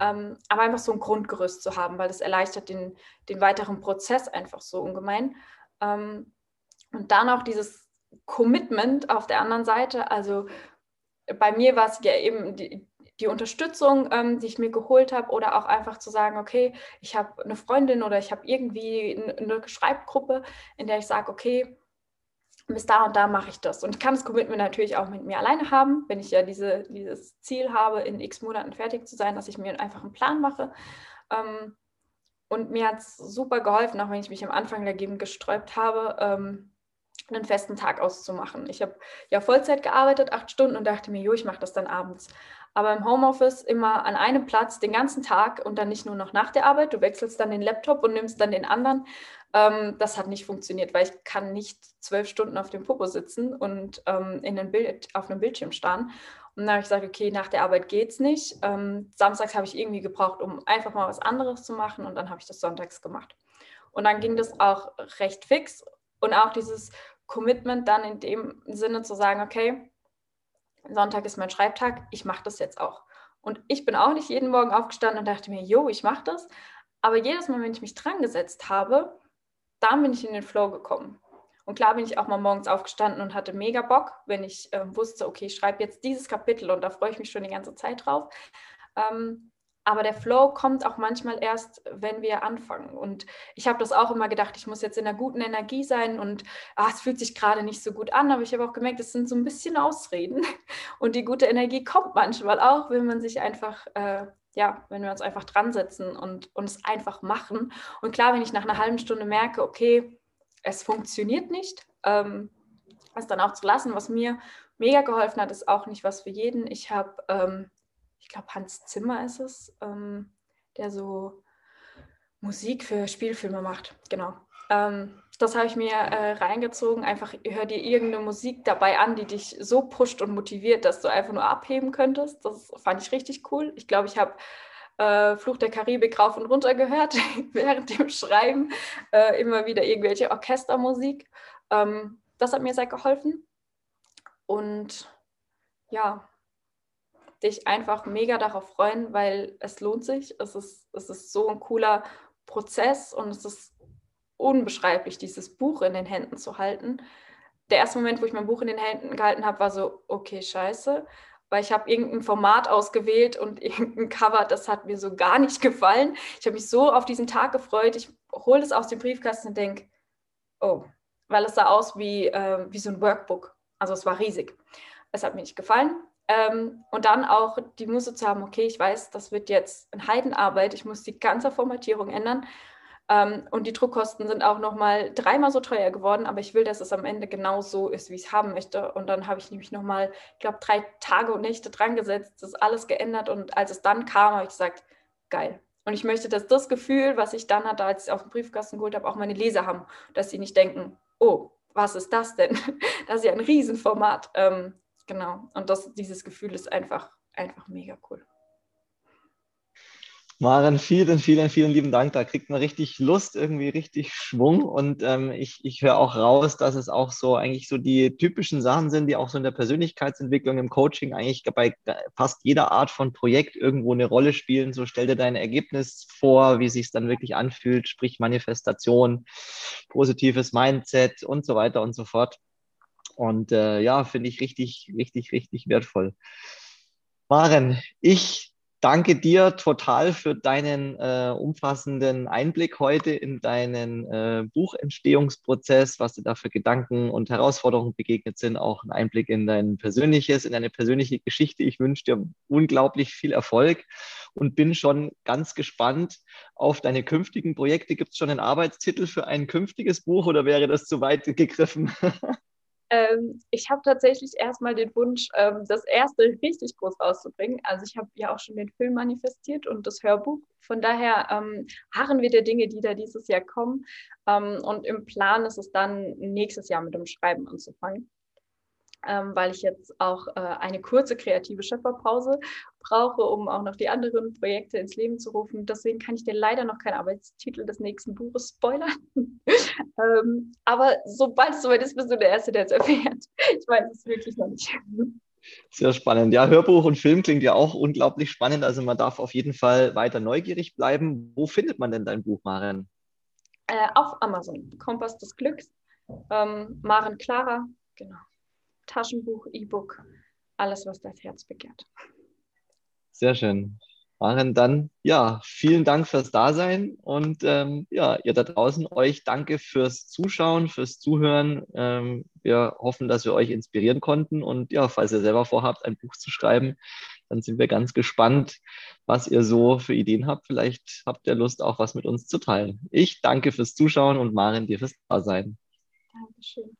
Ähm, aber einfach so ein Grundgerüst zu haben, weil das erleichtert den, den weiteren Prozess einfach so ungemein. Ähm, und dann auch dieses Commitment auf der anderen Seite, also bei mir war es ja eben die, die Unterstützung, ähm, die ich mir geholt habe, oder auch einfach zu sagen, okay, ich habe eine Freundin oder ich habe irgendwie eine Schreibgruppe, in der ich sage, okay, bis da und da mache ich das. Und ich kann das Commitment natürlich auch mit mir alleine haben, wenn ich ja diese, dieses Ziel habe, in x Monaten fertig zu sein, dass ich mir einfach einen Plan mache. Ähm, und mir hat es super geholfen, auch wenn ich mich am Anfang dagegen gesträubt habe, ähm, einen festen Tag auszumachen. Ich habe ja Vollzeit gearbeitet, acht Stunden und dachte mir, jo, ich mache das dann abends. Aber im Homeoffice immer an einem Platz den ganzen Tag und dann nicht nur noch nach der Arbeit. Du wechselst dann den Laptop und nimmst dann den anderen. Ähm, das hat nicht funktioniert, weil ich kann nicht zwölf Stunden auf dem Popo sitzen und ähm, in ein Bild, auf einem Bildschirm starren. Und dann habe ich gesagt, okay, nach der Arbeit geht es nicht. Ähm, samstags habe ich irgendwie gebraucht, um einfach mal was anderes zu machen und dann habe ich das sonntags gemacht. Und dann ging das auch recht fix und auch dieses Commitment dann in dem Sinne zu sagen, okay, Sonntag ist mein Schreibtag, ich mache das jetzt auch. Und ich bin auch nicht jeden Morgen aufgestanden und dachte mir, jo, ich mache das. Aber jedes Mal, wenn ich mich dran gesetzt habe, dann bin ich in den Flow gekommen. Und klar bin ich auch mal morgens aufgestanden und hatte mega Bock, wenn ich äh, wusste, okay, ich schreibe jetzt dieses Kapitel und da freue ich mich schon die ganze Zeit drauf. Ähm, aber der Flow kommt auch manchmal erst, wenn wir anfangen. Und ich habe das auch immer gedacht, ich muss jetzt in einer guten Energie sein und ah, es fühlt sich gerade nicht so gut an. Aber ich habe auch gemerkt, es sind so ein bisschen Ausreden. (laughs) Und die gute Energie kommt manchmal auch, wenn man sich einfach, äh, ja, wenn wir uns einfach dran setzen und uns einfach machen. Und klar, wenn ich nach einer halben Stunde merke, okay, es funktioniert nicht, ähm, es dann auch zu lassen. Was mir mega geholfen hat, ist auch nicht was für jeden. Ich habe ähm, ich glaube, Hans Zimmer ist es, ähm, der so Musik für Spielfilme macht. Genau. Ähm, das habe ich mir äh, reingezogen. Einfach hör dir irgendeine Musik dabei an, die dich so pusht und motiviert, dass du einfach nur abheben könntest. Das fand ich richtig cool. Ich glaube, ich habe äh, Fluch der Karibik rauf und runter gehört, (laughs) während dem Schreiben, äh, immer wieder irgendwelche Orchestermusik. Ähm, das hat mir sehr geholfen. Und ja, dich einfach mega darauf freuen, weil es lohnt sich. Es ist, es ist so ein cooler Prozess und es ist unbeschreiblich, dieses Buch in den Händen zu halten. Der erste Moment, wo ich mein Buch in den Händen gehalten habe, war so, okay, scheiße, weil ich habe irgendein Format ausgewählt und (laughs) irgendein Cover, das hat mir so gar nicht gefallen. Ich habe mich so auf diesen Tag gefreut. Ich hole es aus dem Briefkasten und denke, oh, weil es sah aus wie, äh, wie so ein Workbook. Also es war riesig. Es hat mir nicht gefallen. Ähm, und dann auch die Muße zu haben, okay, ich weiß, das wird jetzt eine Heidenarbeit, ich muss die ganze Formatierung ändern. Ähm, und die Druckkosten sind auch nochmal dreimal so teuer geworden, aber ich will, dass es am Ende genau so ist, wie ich es haben möchte. Und dann habe ich nämlich nochmal, ich glaube, drei Tage und Nächte dran gesetzt, das alles geändert. Und als es dann kam, habe ich gesagt, geil. Und ich möchte, dass das Gefühl, was ich dann hatte, als ich auf den Briefkasten geholt habe, auch meine Leser haben, dass sie nicht denken, oh, was ist das denn? (laughs) Das ist ja ein Riesenformat. Ähm, genau. Und das, dieses Gefühl ist einfach, einfach mega cool. Maren, vielen, vielen, vielen lieben Dank. Da kriegt man richtig Lust, irgendwie richtig Schwung. Und ähm, ich, ich höre auch raus, dass es auch so eigentlich so die typischen Sachen sind, die auch so in der Persönlichkeitsentwicklung, im Coaching eigentlich bei fast jeder Art von Projekt irgendwo eine Rolle spielen. So stell dir dein Ergebnis vor, wie sich es dann wirklich anfühlt, sprich Manifestation, positives Mindset und so weiter und so fort. Und äh, ja, finde ich richtig, richtig, richtig wertvoll. Maren, ich danke dir total für deinen äh, umfassenden Einblick heute in deinen äh, Buchentstehungsprozess, was dir da für Gedanken und Herausforderungen begegnet sind, auch ein Einblick in dein persönliches, in deine persönliche Geschichte. Ich wünsche dir unglaublich viel Erfolg und bin schon ganz gespannt auf deine künftigen Projekte. Gibt es schon einen Arbeitstitel für ein künftiges Buch oder wäre das zu weit gegriffen? (laughs) Ähm, ich habe tatsächlich erstmal den Wunsch, ähm, das erste richtig groß rauszubringen. Also ich habe ja auch schon den Film manifestiert und das Hörbuch. Von daher ähm, harren wir der Dinge, die da dieses Jahr kommen. Ähm, und im Plan ist es dann nächstes Jahr mit dem Schreiben anzufangen ähm, weil ich jetzt auch äh, eine kurze kreative Schöpferpause brauche, um auch noch die anderen Projekte ins Leben zu rufen. Deswegen kann ich dir leider noch keinen Arbeitstitel des nächsten Buches spoilern. (laughs) ähm, aber sobald es soweit ist, bist du der Erste, der es erfährt. Ich weiß es wirklich noch nicht. Sehr spannend. Ja, Hörbuch und Film klingt ja auch unglaublich spannend. Also man darf auf jeden Fall weiter neugierig bleiben. Wo findet man denn dein Buch, Maren? Äh, auf Amazon. Kompass des Glücks. Ähm, Maren Clara, genau. Taschenbuch, E-Book, alles, was das Herz begehrt. Sehr schön. Maren, dann ja, vielen Dank fürs Dasein und ähm, ja, ihr da draußen euch danke fürs Zuschauen, fürs Zuhören. Ähm, wir hoffen, dass wir euch inspirieren konnten und ja, falls ihr selber vorhabt, ein Buch zu schreiben, dann sind wir ganz gespannt, was ihr so für Ideen habt. Vielleicht habt ihr Lust, auch was mit uns zu teilen. Ich danke fürs Zuschauen und Maren, dir fürs Dasein. Dankeschön.